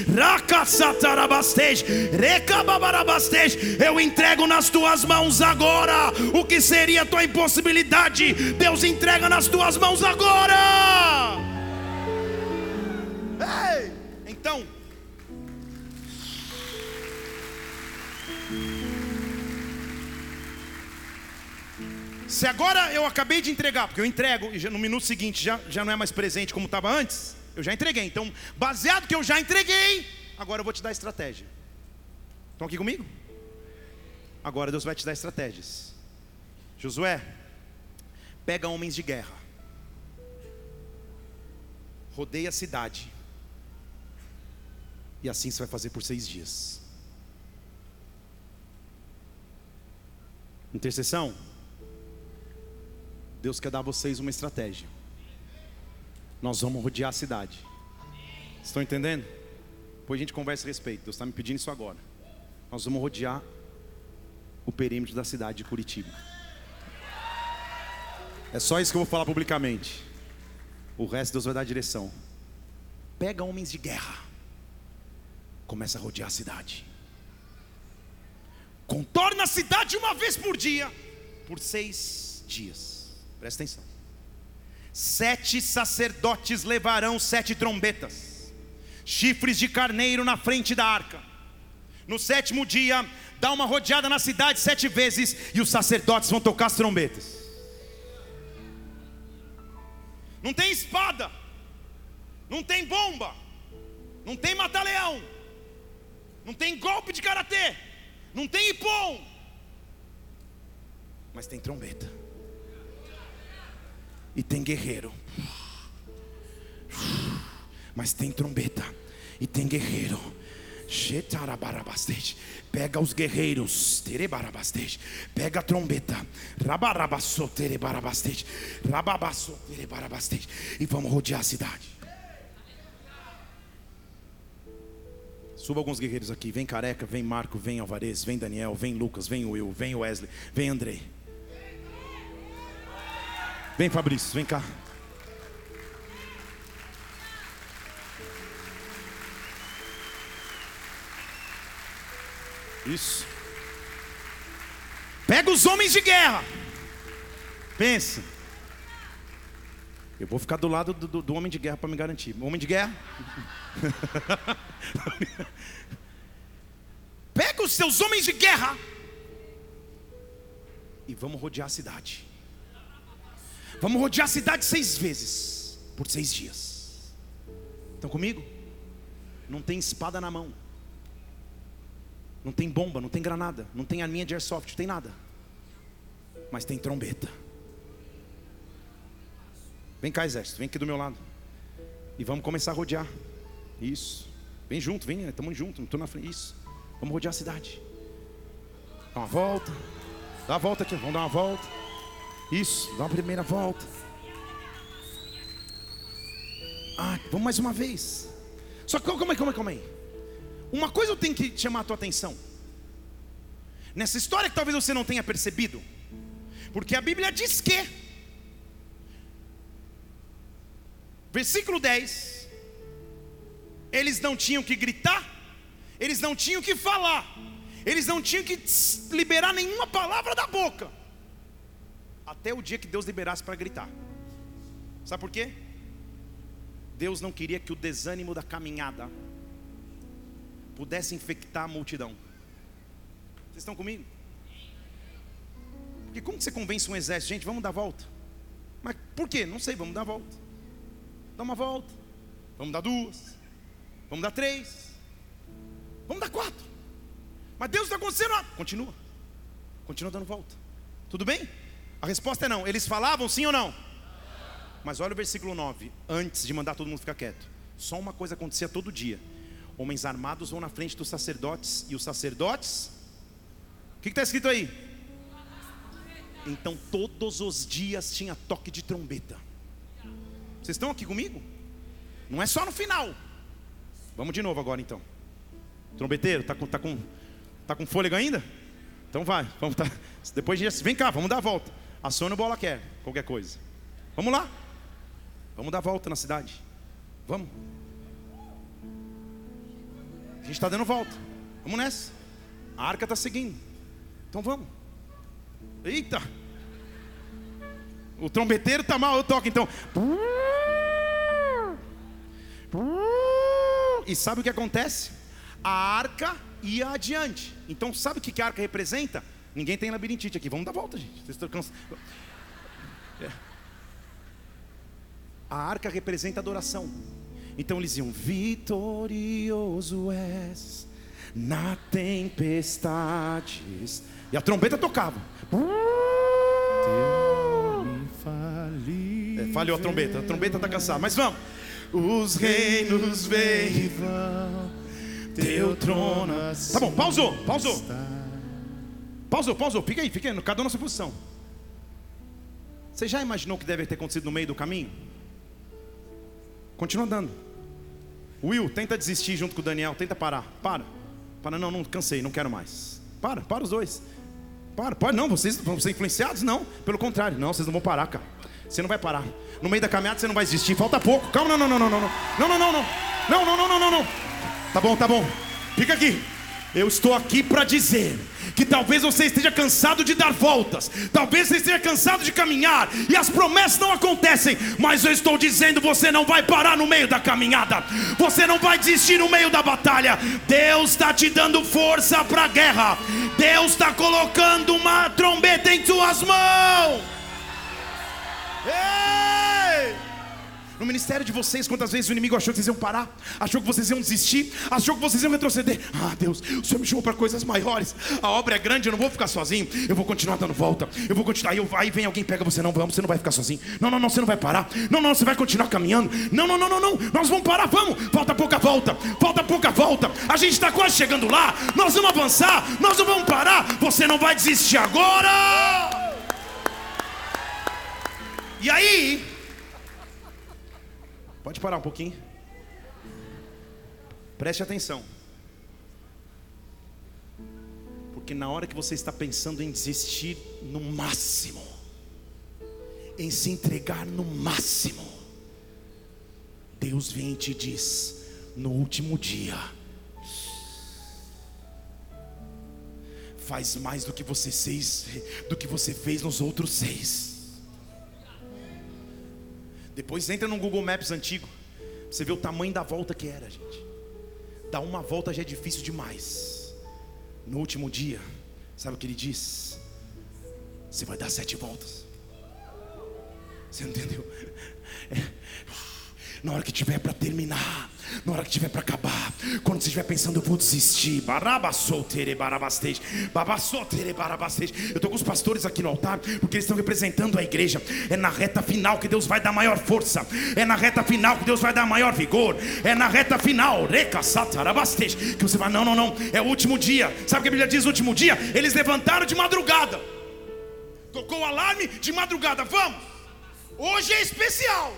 Eu entrego entrego nas tuas mãos agora. O que seria a tua impossibilidade, Deus entrega nas tuas mãos agora. Ei, então. Se agora eu acabei de entregar, porque eu entrego e no minuto seguinte já, já não é mais presente como estava antes, eu já entreguei. Então, baseado que eu já entreguei, agora eu vou te dar estratégia. Estão aqui comigo? Agora Deus vai te dar estratégias. Josué, pega homens de guerra, rodeia a cidade, e assim você vai fazer por seis dias. Intercessão, Deus quer dar a vocês uma estratégia. Nós vamos rodear a cidade. Estão entendendo? Depois a gente conversa a respeito. Deus está me pedindo isso agora. Nós vamos rodear o perímetro da cidade de Curitiba. É só isso que eu vou falar publicamente. O resto Deus vai dar direção. Pega homens de guerra. Começa a rodear a cidade. Contorna a cidade uma vez por dia. Por seis dias. Presta atenção. Sete sacerdotes levarão sete trombetas. Chifres de carneiro na frente da arca. No sétimo dia, dá uma rodeada na cidade sete vezes e os sacerdotes vão tocar as trombetas. Não tem espada, não tem bomba, não tem mata-leão, não tem golpe de karatê, não tem ipom, mas tem trombeta e tem guerreiro, mas tem trombeta e tem guerreiro. Pega os guerreiros, terebarabastej. Pega a trombeta, rabarabasso, terebarabastej. Rababasso, terebarabastej. E vamos rodear a cidade. Suba alguns guerreiros aqui. Vem Careca, vem Marco, vem Alvarez, vem Daniel, vem Lucas, vem Will, vem Wesley, vem Andrei. Vem Fabrício, vem cá. Isso. Pega os homens de guerra. Pensa. Eu vou ficar do lado do, do- do homem de guerra para me garantir. Homem de guerra? Pega os seus homens de guerra e vamos rodear a cidade. Vamos rodear a cidade seis vezes por seis dias. Estão comigo? Não tem espada na mão. Não tem bomba, não tem granada, não tem arminha de airsoft, não tem nada. Mas tem trombeta. Vem cá, exército, vem aqui do meu lado. E vamos começar a rodear. Isso. Vem junto, vem, estamos juntos, não estou na frente. Isso. Vamos rodear a cidade. Dá uma volta. Dá uma volta aqui, vamos dar uma volta. Isso, dá uma primeira volta. Ah, vamos mais uma vez. Só que calma aí, calma aí, calma aí. Uma coisa eu tenho que chamar a tua atenção. Nessa história que talvez você não tenha percebido. Porque a Bíblia diz que Versículo 10. Eles não tinham que gritar, eles não tinham que falar, eles não tinham que liberar nenhuma palavra da boca, até o dia que Deus liberasse para gritar. Sabe por quê? Deus não queria que o desânimo da caminhada pudesse infectar a multidão. Vocês estão comigo? Porque como que você convence um exército? Gente, vamos dar a volta. Mas por quê? Não sei, vamos dar a volta. Dá uma volta. Vamos dar duas. Vamos dar três. Vamos dar quatro. Mas Deus está acontecendo. nada. Continua. Continua dando volta. Tudo bem? A resposta é não. Eles falavam sim ou não? Mas olha o versículo 9. Antes de mandar todo mundo ficar quieto. Só uma coisa acontecia todo dia. Homens armados vão na frente dos sacerdotes. E os sacerdotes. O que está escrito aí? Então todos os dias tinha toque de trombeta. Vocês estão aqui comigo? Não é só no final. Vamos de novo agora então. Trombeteiro, tá com, tá com, tá com fôlego ainda? Então vai, vamos tá. Depois a vem cá, vamos dar a volta. Aciona o bola quer, qualquer coisa. Vamos lá. Vamos dar a volta na cidade. Vamos. Gente está dando volta. Vamos nessa. A arca está seguindo. Então vamos. Eita! O trombeteiro tá mal, eu toco então. E sabe o que acontece? A arca ia adiante. Então sabe o que que a arca representa? Ninguém tem labirintite aqui. Vamos dar volta, gente. Vocês estão cansados. É. A arca representa adoração. Então eles iam, vitorioso és na tempestades. E a trombeta tocava. É, falhou a trombeta, a trombeta está cansada, mas vamos. Os reinos vêm e vão, teu trono. Tá bom, pausou, pausou. Pausou, pausou, fica aí, fica aí, cada um na sua posição. Você já imaginou o que deve ter acontecido no meio do caminho? Continua andando. Will, tenta desistir junto com o Daniel, tenta parar. Para. Para, não, não, cansei, não quero mais. Para, para os dois. Para, pode não, vocês vão ser influenciados? Não, pelo contrário, não, vocês não vão parar, cara. Você não vai parar. No meio da caminhada você não vai desistir, falta pouco. Calma, não, não, não, não, não, não, não, não, não, não, não, não, não, não, não. Tá bom, tá bom. Fica aqui. Eu estou aqui para dizer que talvez você esteja cansado de dar voltas, talvez você esteja cansado de caminhar e as promessas não acontecem, mas eu estou dizendo: você não vai parar no meio da caminhada, você não vai desistir no meio da batalha. Deus está te dando força para a guerra, Deus está colocando uma trombeta em suas mãos. Ei! No ministério de vocês, quantas vezes o inimigo achou que vocês iam parar, achou que vocês iam desistir, achou que vocês iam retroceder. Ah, Deus, o Senhor me chamou para coisas maiores. A obra é grande, eu não vou ficar sozinho. Eu vou continuar dando volta. Eu vou continuar. Aí, eu, aí vem alguém pega você, não vamos, você não vai ficar sozinho. Não, não, não, você não vai parar. Não, não, você vai continuar caminhando. Não, não, não, não, não. Nós vamos parar, vamos. Falta pouca volta. Falta pouca volta. A gente está quase chegando lá. Nós vamos avançar. Nós não vamos parar. Você não vai desistir agora. E aí, pode parar um pouquinho. Preste atenção. Porque na hora que você está pensando em desistir no máximo, em se entregar no máximo, Deus vem e te diz: no último dia, faz mais do que você fez, do que você fez nos outros seis. Depois entra no Google Maps antigo. Você vê o tamanho da volta que era, gente. Dar uma volta já é difícil demais. No último dia, sabe o que ele diz? Você vai dar sete voltas. Você entendeu? É. Na hora que tiver para terminar, na hora que tiver para acabar, quando você estiver pensando, eu vou desistir. Eu estou com os pastores aqui no altar, porque eles estão representando a igreja. É na reta final que Deus vai dar maior força. É na reta final que Deus vai dar maior vigor. É na reta final, que você vai, não, não, não. É o último dia. Sabe o que a Bíblia diz? O último dia, eles levantaram de madrugada. Tocou o alarme de madrugada. Vamos. Hoje é especial.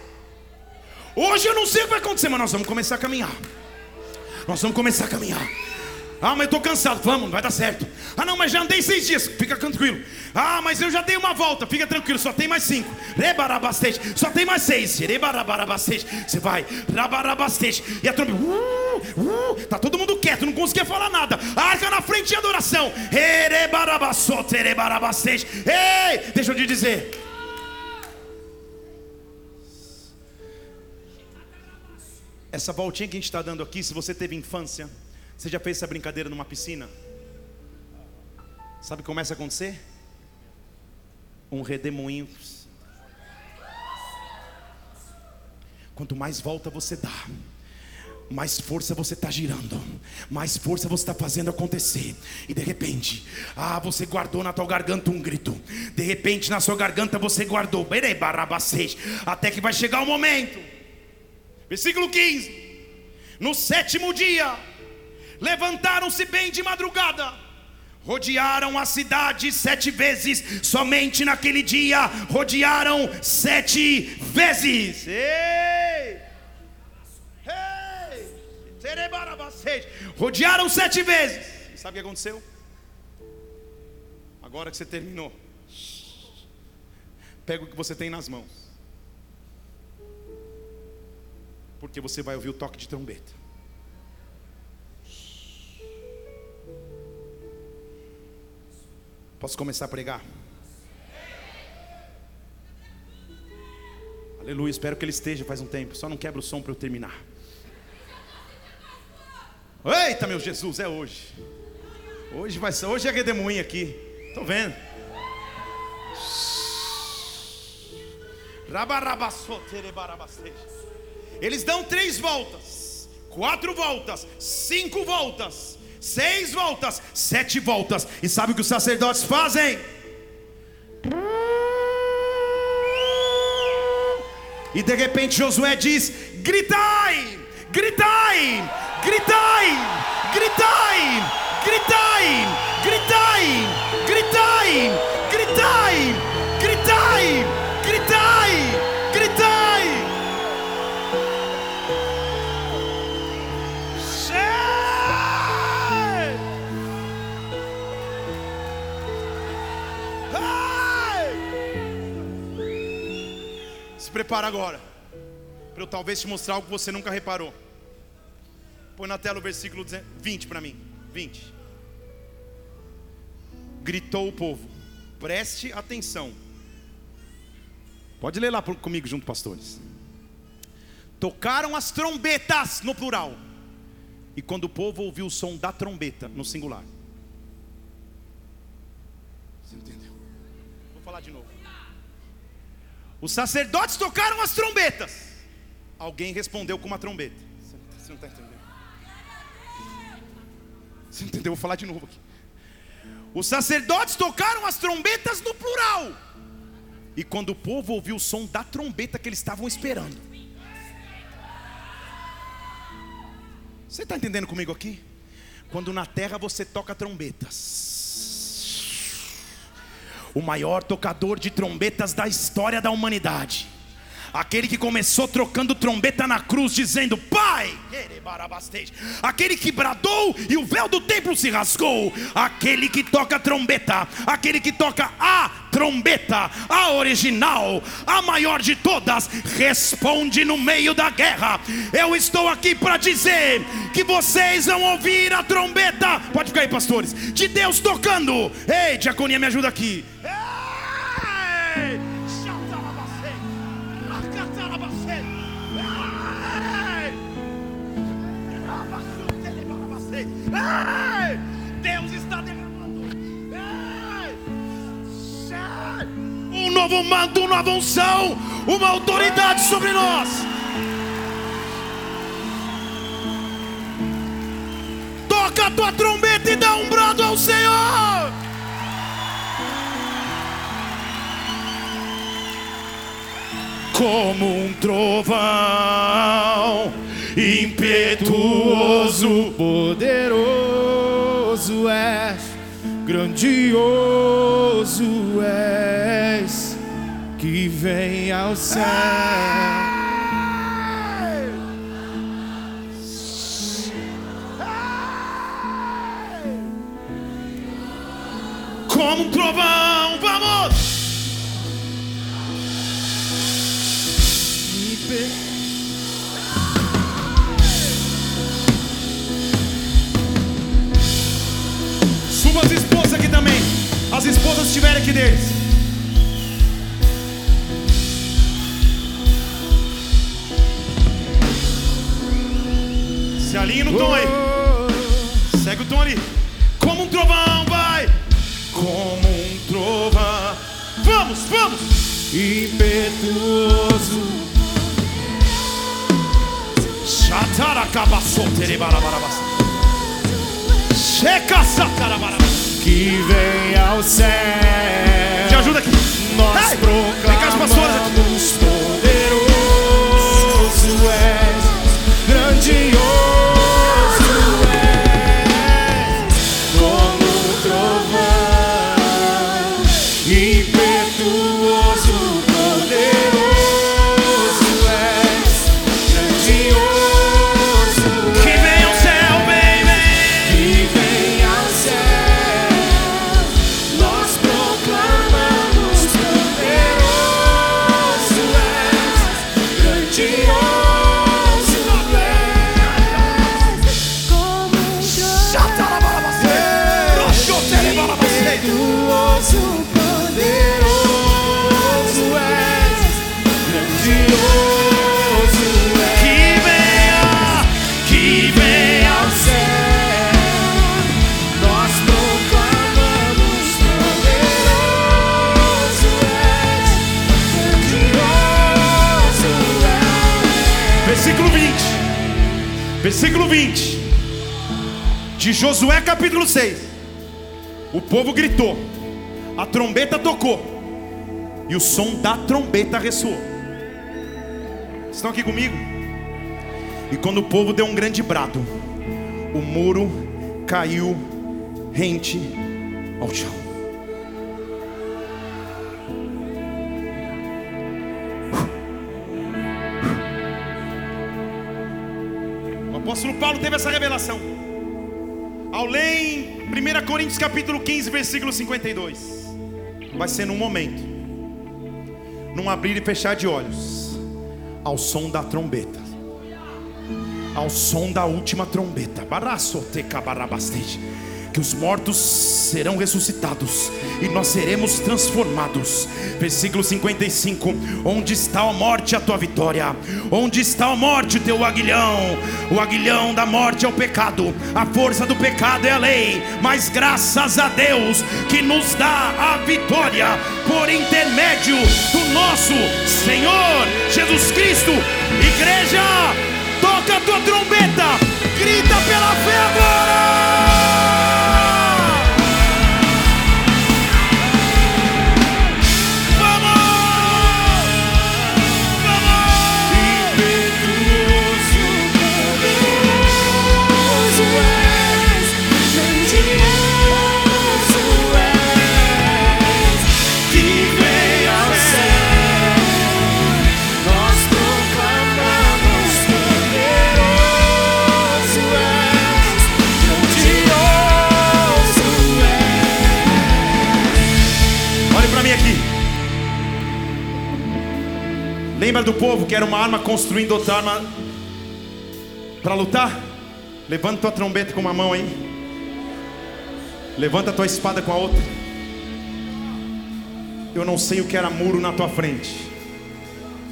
Hoje eu não sei o que vai acontecer, mas nós vamos começar a caminhar. Nós vamos começar a caminhar. Ah, mas eu estou cansado. Vamos, vai dar certo. Ah, não, mas já andei seis dias. Fica tranquilo. Ah, mas eu já dei uma volta. Fica tranquilo. Só tem mais cinco. Rebarabastete. Só tem mais seis. Rebarabastete. Você vai. Rabarabastete. E a trombeta. Uh, uh, tá todo mundo quieto. Não conseguia falar nada. Arca na frente de adoração. Rebarabassote. Rebarabastete. Ei, deixa eu te dizer. Essa voltinha que a gente está dando aqui, se você teve infância, você já fez essa brincadeira numa piscina? Sabe o que começa a acontecer? Um redemoinho. Quanto mais volta você dá, mais força você está girando, mais força você está fazendo acontecer. E de repente, ah, você guardou na tua garganta um grito. De repente, na sua garganta você guardou, até que vai chegar o momento Versículo 15: No sétimo dia, levantaram-se bem de madrugada, rodearam a cidade sete vezes, somente naquele dia rodearam sete vezes. Ei! Ei! Rodearam sete vezes. Sabe o que aconteceu? Agora que você terminou, pega o que você tem nas mãos. Porque você vai ouvir o toque de trombeta. Posso começar a pregar? Aleluia, espero que ele esteja faz um tempo, só não quebra o som para eu terminar. Eita, meu Jesus, é hoje. Hoje vai ser, hoje é redemoinho aqui. Estou vendo. Rabarabassotere barabastej. Eles dão três voltas, quatro voltas, cinco voltas, seis voltas, sete voltas. E sabe o que os sacerdotes fazem? E de repente Josué diz: gritai, gritai, gritai, gritai, gritai, gritai, gritai. gritai. Prepara agora, para eu talvez te mostrar algo que você nunca reparou. Põe na tela o versículo 20 para mim. 20. Gritou o povo, preste atenção. Pode ler lá comigo junto, pastores. Tocaram as trombetas no plural. E quando o povo ouviu o som da trombeta no singular. Você entendeu? Vou falar de novo. Os sacerdotes tocaram as trombetas. Alguém respondeu com uma trombeta. Você não está entendendo? Você entendeu? Vou falar de novo aqui. Os sacerdotes tocaram as trombetas no plural. E quando o povo ouviu o som da trombeta que eles estavam esperando. Você está entendendo comigo aqui? Quando na terra você toca trombetas, o maior tocador de trombetas da história da humanidade, aquele que começou trocando trombeta na cruz, dizendo: Pai, aquele que bradou e o véu do templo se rasgou, aquele que toca trombeta, aquele que toca a trombeta, a original, a maior de todas, responde no meio da guerra. Eu estou aqui para dizer que vocês vão ouvir a trombeta. Pode ficar aí, pastores, de Deus tocando. Ei, diaconia, me ajuda aqui. Ei! Ei! Deus está derramando. Ei! Um novo manto, uma nova unção, uma autoridade sobre nós. Toca a tua trombeta e dá um brado ao Senhor. Como um trovão impetuoso, Poderoso és, grandioso és, que vem ao céu. As esposas estiverem aqui deles. Se alinhe no tom aí. Segue o tom ali. Como um trovão, vai. Como um trovão. Vamos, vamos. Impetuoso, Chataracabassoterebarabarabas. Checa satarabarabas. Que vem ao céu. Te ajuda aqui. Nós aqui. proclamamos poderoso és, grandioso Josué capítulo 6. O povo gritou. A trombeta tocou. E o som da trombeta ressoou. Estão aqui comigo? E quando o povo deu um grande brado, o muro caiu rente ao chão. O apóstolo Paulo teve essa revelação. Em 1 Coríntios capítulo 15, versículo 52. Vai ser num momento. Num abrir e fechar de olhos. Ao som da trombeta. Ao som da última trombeta. Barassoteca barabastete. Que os mortos serão ressuscitados e nós seremos transformados. Versículo 55: Onde está a morte, a tua vitória? Onde está a morte, teu aguilhão? O aguilhão da morte é o pecado, a força do pecado é a lei, mas graças a Deus que nos dá a vitória por intermédio do nosso Senhor Jesus Cristo. Igreja, toca a tua trombeta, grita pela fé agora! Lembra do povo que era uma arma construindo outra arma para lutar? Levanta tua trombeta com uma mão aí. Levanta tua espada com a outra. Eu não sei o que era muro na tua frente.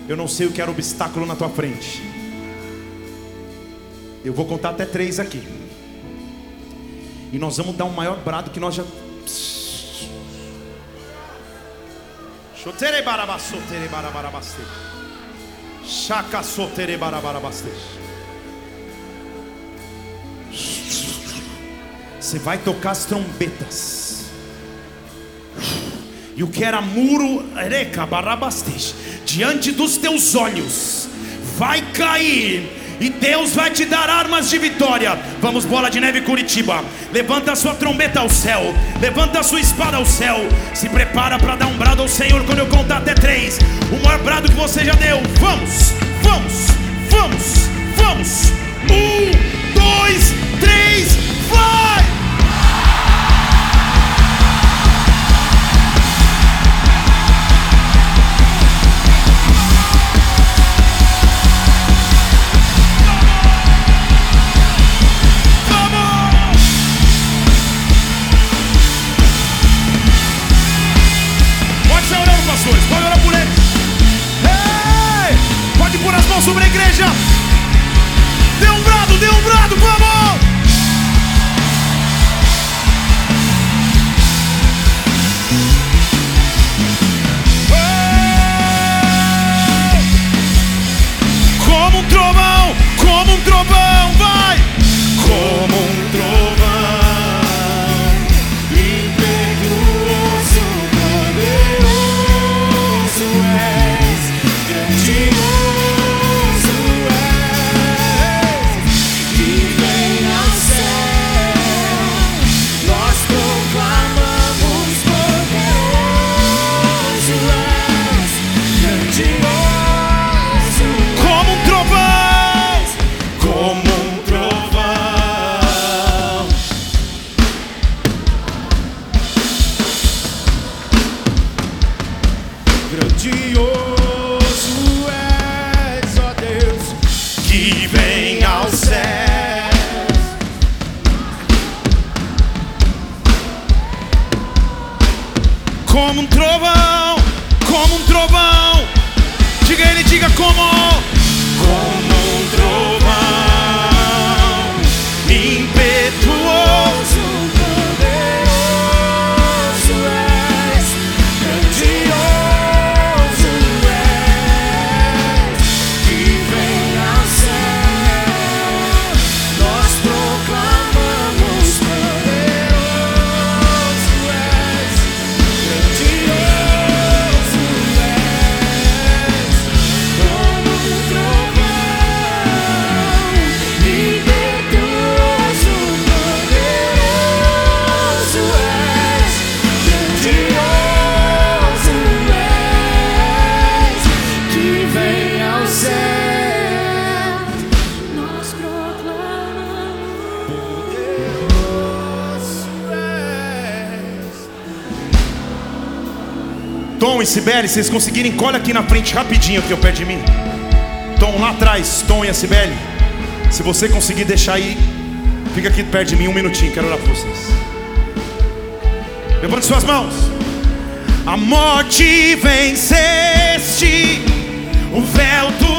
Eu não sei o que era obstáculo na tua frente. Eu vou contar até três aqui. E nós vamos dar um maior brado que nós já. Shaka sotere barabarabaste. Você vai tocar as trombetas. E o que era muro, ereca, barabastes, diante dos teus olhos, vai cair. E Deus vai te dar armas de vitória. Vamos, bola de neve Curitiba. Levanta a sua trombeta ao céu. Levanta a sua espada ao céu. Se prepara para dar um brado ao Senhor quando eu contar até três. O maior brado que você já deu. Vamos, vamos, vamos, vamos. Um, dois, três, vai! Ser orando, pastores, pode orar por eles. Ei! Pode pôr as mãos sobre a igreja. Dê um brado, dê um brado, vamos! Ei! Como um trovão, como um trovão, vai! Como um trovão, Sibeli, vocês conseguirem, cola aqui na frente rapidinho, aqui, ó, perto de mim. Tom, lá atrás, Tom e a Sibeli. Se você conseguir deixar aí, fica aqui perto de mim um minutinho, quero orar por vocês. Levante suas mãos. A morte venceste, o véu tu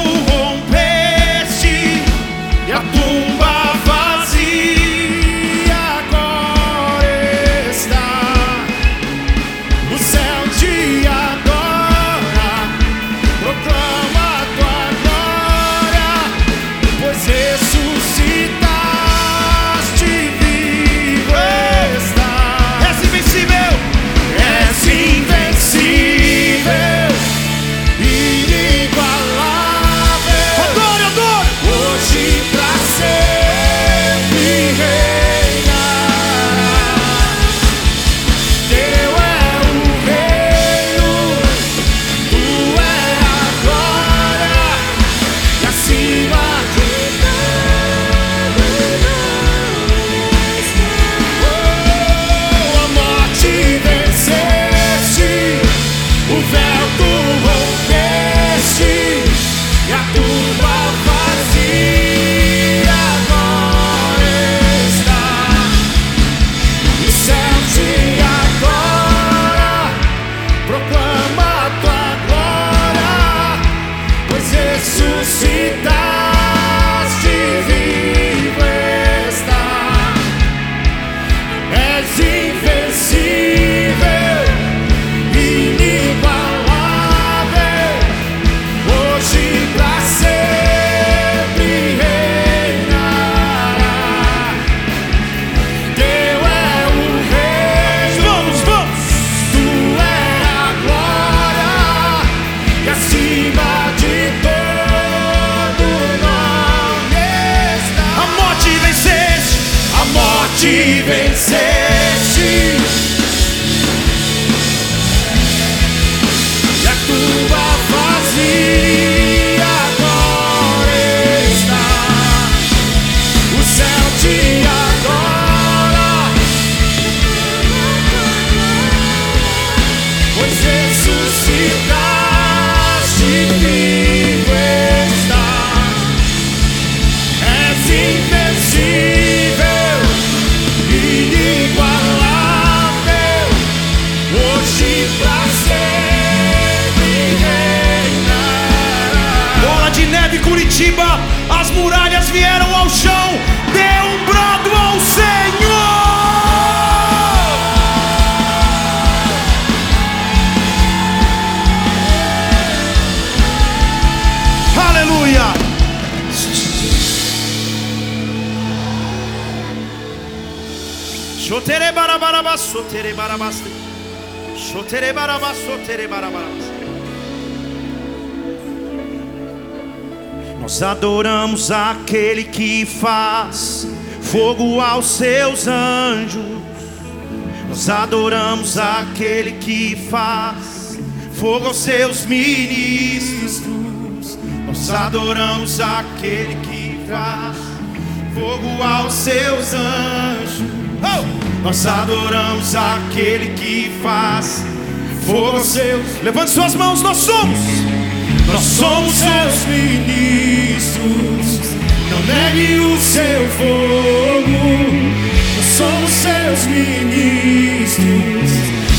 Shotere barabarabas, sotere barabas. Shotere barabas, sotere barabas. Nós adoramos aquele que faz fogo aos seus anjos. Nós adoramos aquele que faz fogo aos seus ministros. Nós adoramos aquele que faz fogo aos seus anjos. Oh! Nós adoramos aquele que faz fogo. Levante suas mãos, nós somos. Nós somos seus ministros. Não negue o seu fogo. Nós somos seus ministros.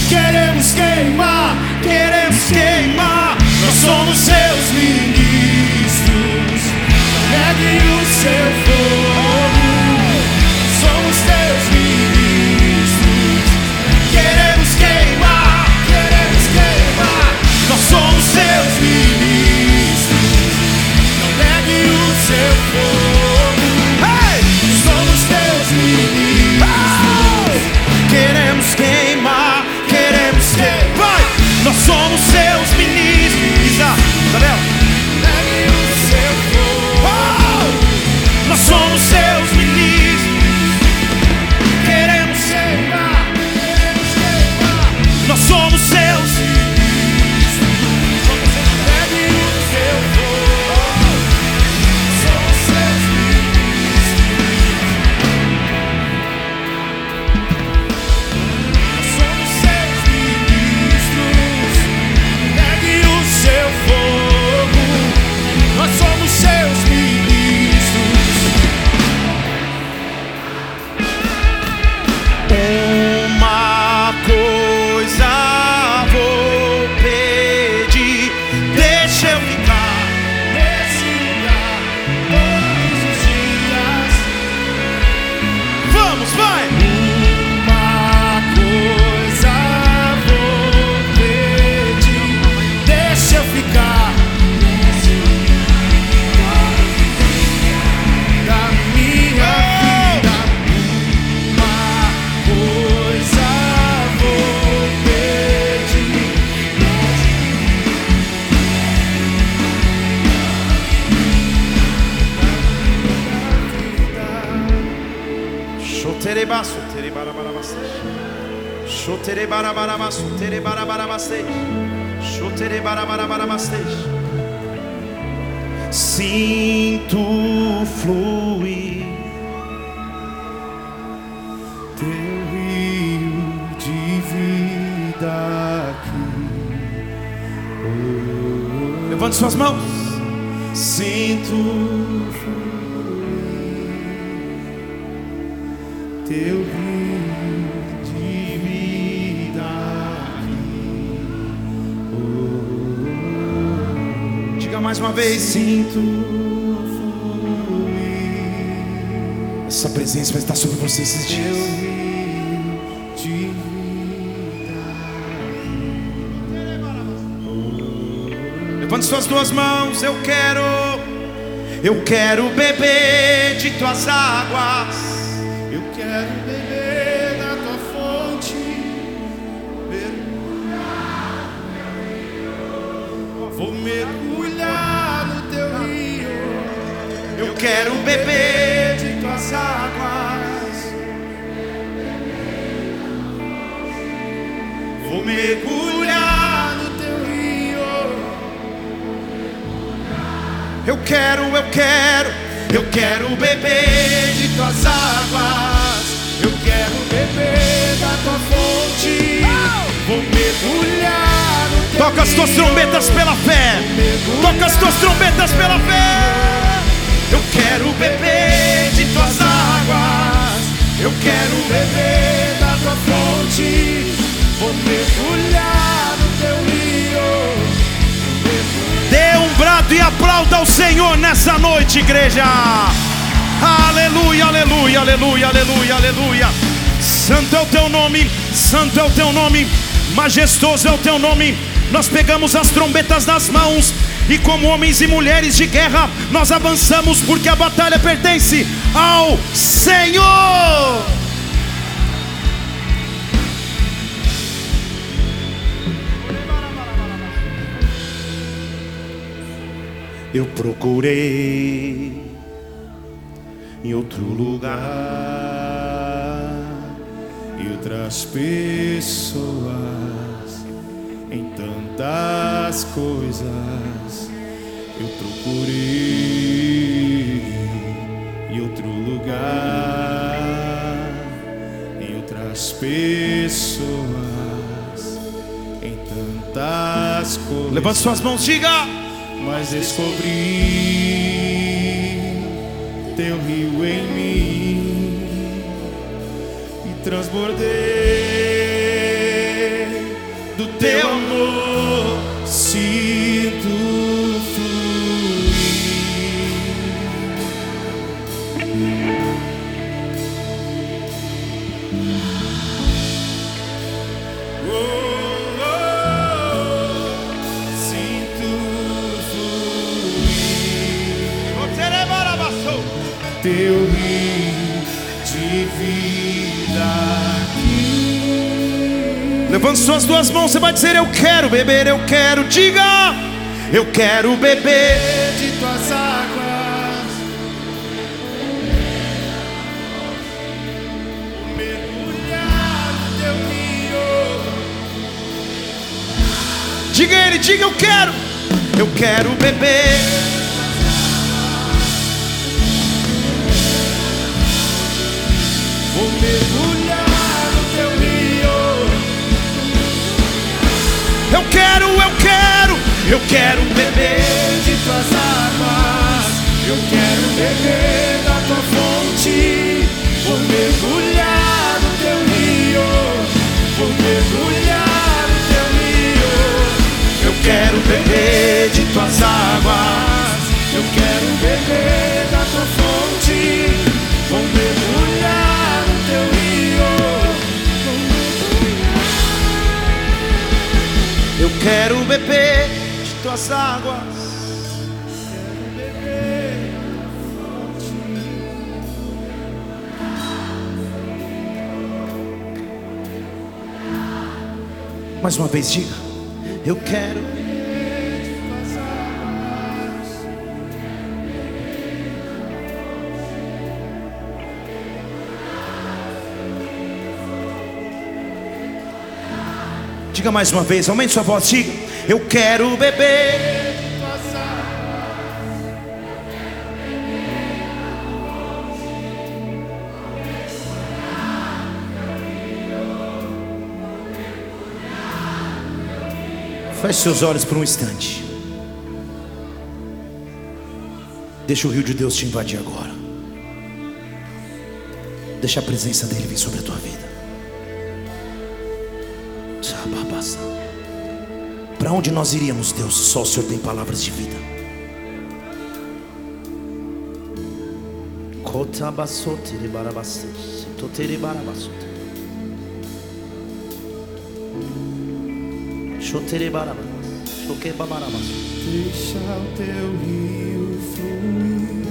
Queremos queimar, queremos queimar. Nós somos seus ministros. Não negue o seu fogo. Somos seus ministros. Não negue o seu fogo. Somos teus ministros. Queremos queimar, queremos queimar. Nós somos seus ministros. Isa, Sinto fluir Teu rio de vida aqui. Levante suas mãos. Sinto mais uma vez. Sinto Essa presença vai estar sobre você esses dias. Levante suas duas mãos. Eu quero, eu quero beber de tuas águas. Quero, eu quero, eu quero beber de tuas águas. Eu quero beber da tua fonte. Vou mergulhar no Toca as tuas trombetas pela fé. Toca as tuas trombetas pela fé. Eu quero beber de tuas águas. Eu quero beber da tua fonte. Vou mergulhar Brado e aplauda ao Senhor nessa noite, igreja. Aleluia, aleluia, aleluia, aleluia, aleluia. Santo é o teu nome, santo é o teu nome, majestoso é o teu nome. Nós pegamos as trombetas nas mãos e, como homens e mulheres de guerra, nós avançamos porque a batalha pertence ao Senhor. Eu procurei em outro lugar e outras pessoas em tantas coisas eu procurei em outro lugar em outras pessoas em tantas coisas Levante suas mãos, diga. Mas descobri teu rio em mim e transbordei do teu amor. Teu rio de vida aqui. Levante suas duas mãos, você vai dizer: Eu quero beber, eu quero. Diga, eu quero beber. de tuas águas. Mergulhar no teu rio. Diga ele, diga eu quero. Eu quero beber. Eu quero, eu quero. Eu quero beber. de tuas águas. Eu quero beber da tua fonte. Vou mergulhar no teu rio. Vou mergulhar no teu rio. Eu quero beber de tuas águas. Eu quero beber quero beber de tuas águas. Mais uma vez, diga. Eu quero. Diga mais uma vez, aumente sua voz, diga. Eu quero beber. Feche seus olhos por um instante. Deixa o rio de Deus te invadir agora. Deixa a presença dele vir sobre a tua vida. Onde nós iríamos, Deus? Só o Senhor tem palavras de vida. Deixa o teu rio fluir,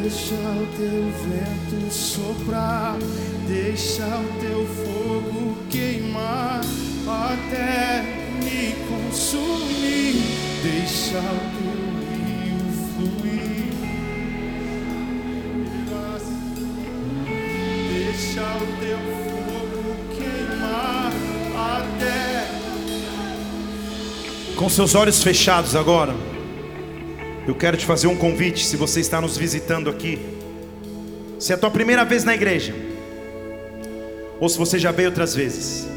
deixa o teu vento soprar, deixa o teu fogo queimar até me consumir. Deixa o teu deixa o teu fogo queimar até Com seus olhos fechados agora, eu quero te fazer um convite. Se você está nos visitando aqui, se é a tua primeira vez na igreja, ou se você já veio outras vezes,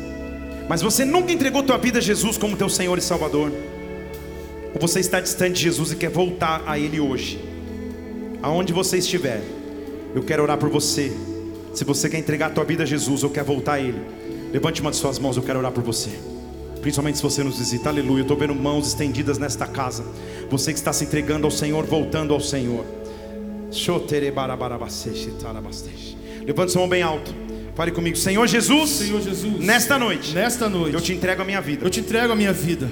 mas você nunca entregou tua vida a Jesus como teu Senhor e Salvador, ou você está distante de Jesus e quer voltar a Ele hoje, aonde você estiver, eu quero orar por você. Se você quer entregar a tua vida a Jesus ou quer voltar a Ele, levante uma de suas mãos, eu quero orar por você. Principalmente se você nos visita, aleluia. Eu estou vendo mãos estendidas nesta casa. Você que está se entregando ao Senhor, voltando ao Senhor. Levante sua mão bem alto. Fale comigo, Senhor Jesus. Senhor Jesus, Nesta noite, nesta noite, eu te entrego a minha vida. eu te entrego a minha vida.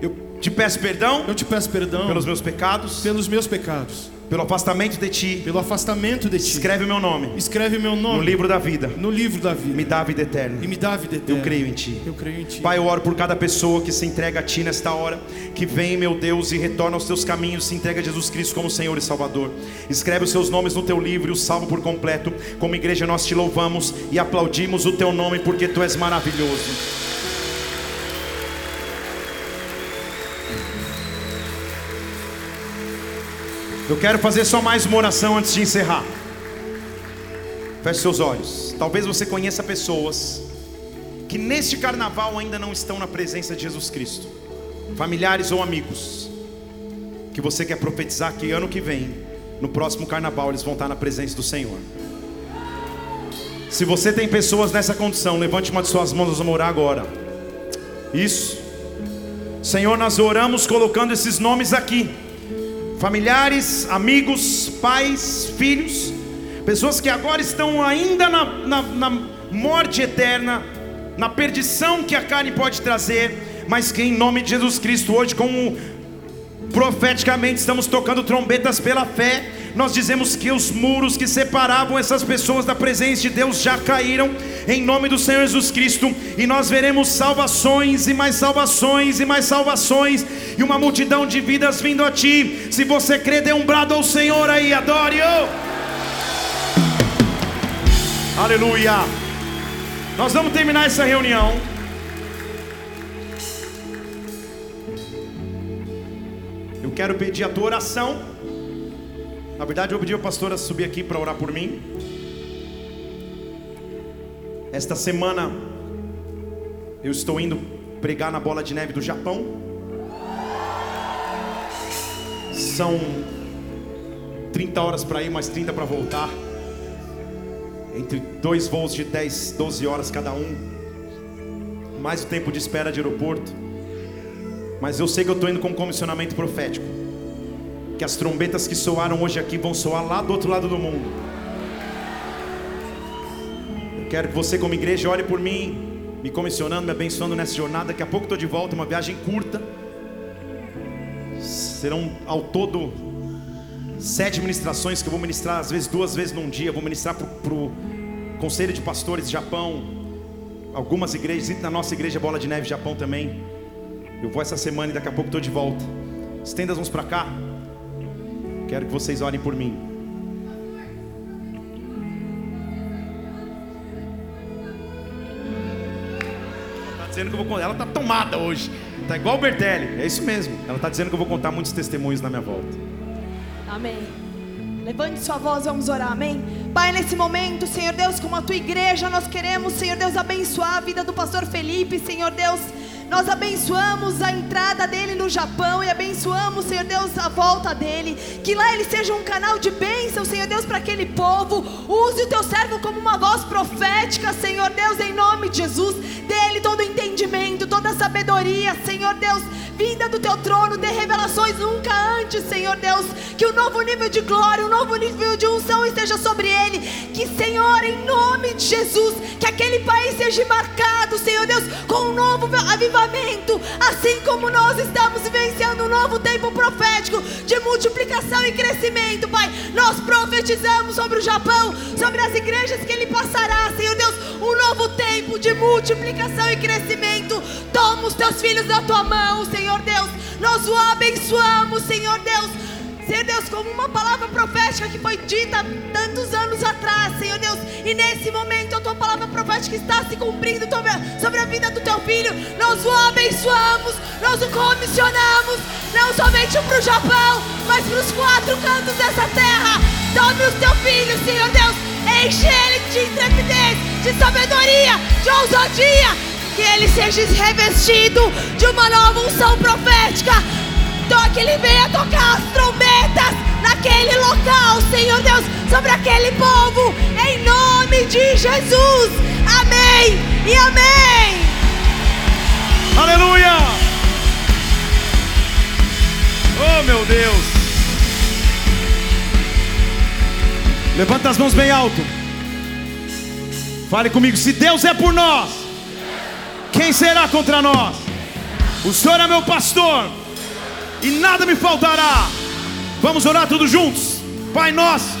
Eu te peço perdão Eu te peço perdão pelos meus pecados, pelos meus pecados, pelo afastamento de ti. pelo afastamento de ti. Escreve o meu nome Escreve meu nome no livro da vida. no livro da vida Me dá a vida eterna. e me dá a vida eterna. Eu creio em ti. Eu creio em ti. Pai, eu oro por cada pessoa que se entrega a Ti nesta hora, que vem, meu Deus, e retorna aos Teus caminhos, se entrega a Jesus Cristo como Senhor e Salvador. Escreve os Seus nomes no Teu livro e os salva por completo. Como igreja, nós te louvamos e aplaudimos o Teu nome, porque Tu és maravilhoso. Eu quero fazer só mais uma oração antes de encerrar. Feche seus olhos. Talvez você conheça pessoas que neste carnaval ainda não estão na presença de Jesus Cristo, familiares ou amigos, que você quer profetizar que ano que vem, no próximo carnaval, eles vão estar na presença do Senhor. Se você tem pessoas nessa condição, levante uma de suas mãos, nós vamos orar agora. Isso, Senhor, nós oramos colocando esses nomes aqui: familiares, amigos, pais, filhos, pessoas que agora estão ainda na, na, na morte eterna, na perdição que a carne pode trazer, mas que em nome de Jesus Cristo, hoje, como profeticamente estamos tocando trombetas pela fé, nós dizemos que os muros que separavam essas pessoas da presença de Deus já caíram, em nome do Senhor Jesus Cristo, e nós veremos salvações e mais salvações e mais salvações, e uma multidão de vidas vindo a Ti. Se você crê, dê um brado ao Senhor aí, adore-o. Aleluia. Nós vamos terminar essa reunião. Quero pedir a tua oração. Na verdade, eu pedi a pastora subir aqui para orar por mim. Esta semana eu estou indo pregar na bola de neve do Japão. São 30 horas para ir, mais 30 para voltar. Entre dois voos de 10, 12 horas cada um. Mais o tempo de espera de aeroporto. Mas eu sei que eu estou indo com um comissionamento profético. Que as trombetas que soaram hoje aqui vão soar lá do outro lado do mundo. Eu quero que você, como igreja, ore por mim, me comissionando, me abençoando nessa jornada. Daqui a pouco estou de volta, uma viagem curta. Serão ao todo sete ministrações que eu vou ministrar, às vezes duas vezes num dia. Eu vou ministrar para o Conselho de Pastores Japão, algumas igrejas, e na nossa igreja Bola de Neve Japão também. Eu vou essa semana e daqui a pouco estou de volta. Estenda as mãos para cá. Quero que vocês orem por mim. Ela está tomada hoje. Está igual o Bertelli. É isso mesmo. Ela está dizendo que eu vou contar muitos testemunhos na minha volta. Amém. Levante sua voz, vamos orar, amém? Pai, nesse momento, Senhor Deus, como a tua igreja, nós queremos, Senhor Deus, abençoar a vida do pastor Felipe, Senhor Deus. Nós abençoamos a entrada dele no Japão e abençoamos, Senhor Deus, a volta dele. Que lá ele seja um canal de bênção, Senhor Deus, para aquele povo. Use o teu servo como uma voz profética, Senhor Deus, em nome de Jesus. Dele todo entendimento, toda sabedoria, Senhor Deus, vinda do teu trono, dê revelações nunca antes, Senhor Deus. Que o um novo nível de glória, um novo nível de unção esteja sobre ele. Que, Senhor, em nome de Jesus, que aquele país seja marcado, Senhor Deus, com um novo avivamento assim como nós estamos vivenciando um novo tempo profético de multiplicação e crescimento, Pai. Nós profetizamos sobre o Japão, sobre as igrejas que ele passará, Senhor Deus, um novo tempo de multiplicação e crescimento. Toma os teus filhos na tua mão, Senhor Deus. Nós o abençoamos, Senhor Deus. Senhor Deus, como uma palavra profética que foi dita tantos anos atrás, Senhor Deus, e nesse momento a tua palavra profética está se cumprindo sobre a vida do teu filho. Nós o abençoamos, nós o comissionamos, não somente para o Japão, mas para os quatro cantos dessa terra. Tome o teu filho, Senhor Deus, enche ele de intrepidez, de sabedoria, de ousadia. Que ele seja revestido de uma nova unção profética que Ele venha tocar as trombetas naquele local, Senhor Deus, sobre aquele povo, em nome de Jesus. Amém e amém. Aleluia! Oh, meu Deus! Levanta as mãos bem alto. Fale comigo, se Deus é por nós, quem será contra nós? O Senhor é meu pastor e nada me faltará. Vamos orar todos juntos. Pai nosso.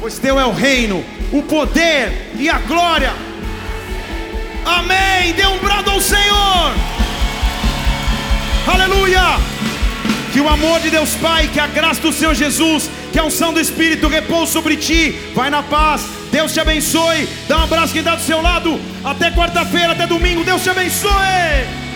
Pois teu é o reino, o poder e a glória Amém. Dê um brado ao Senhor. Aleluia. Que o amor de Deus Pai, que a graça do Senhor Jesus, que a unção do Espírito repouse sobre ti. Vai na paz. Deus te abençoe. Dá um abraço quem está do seu lado. Até quarta-feira, até domingo. Deus te abençoe.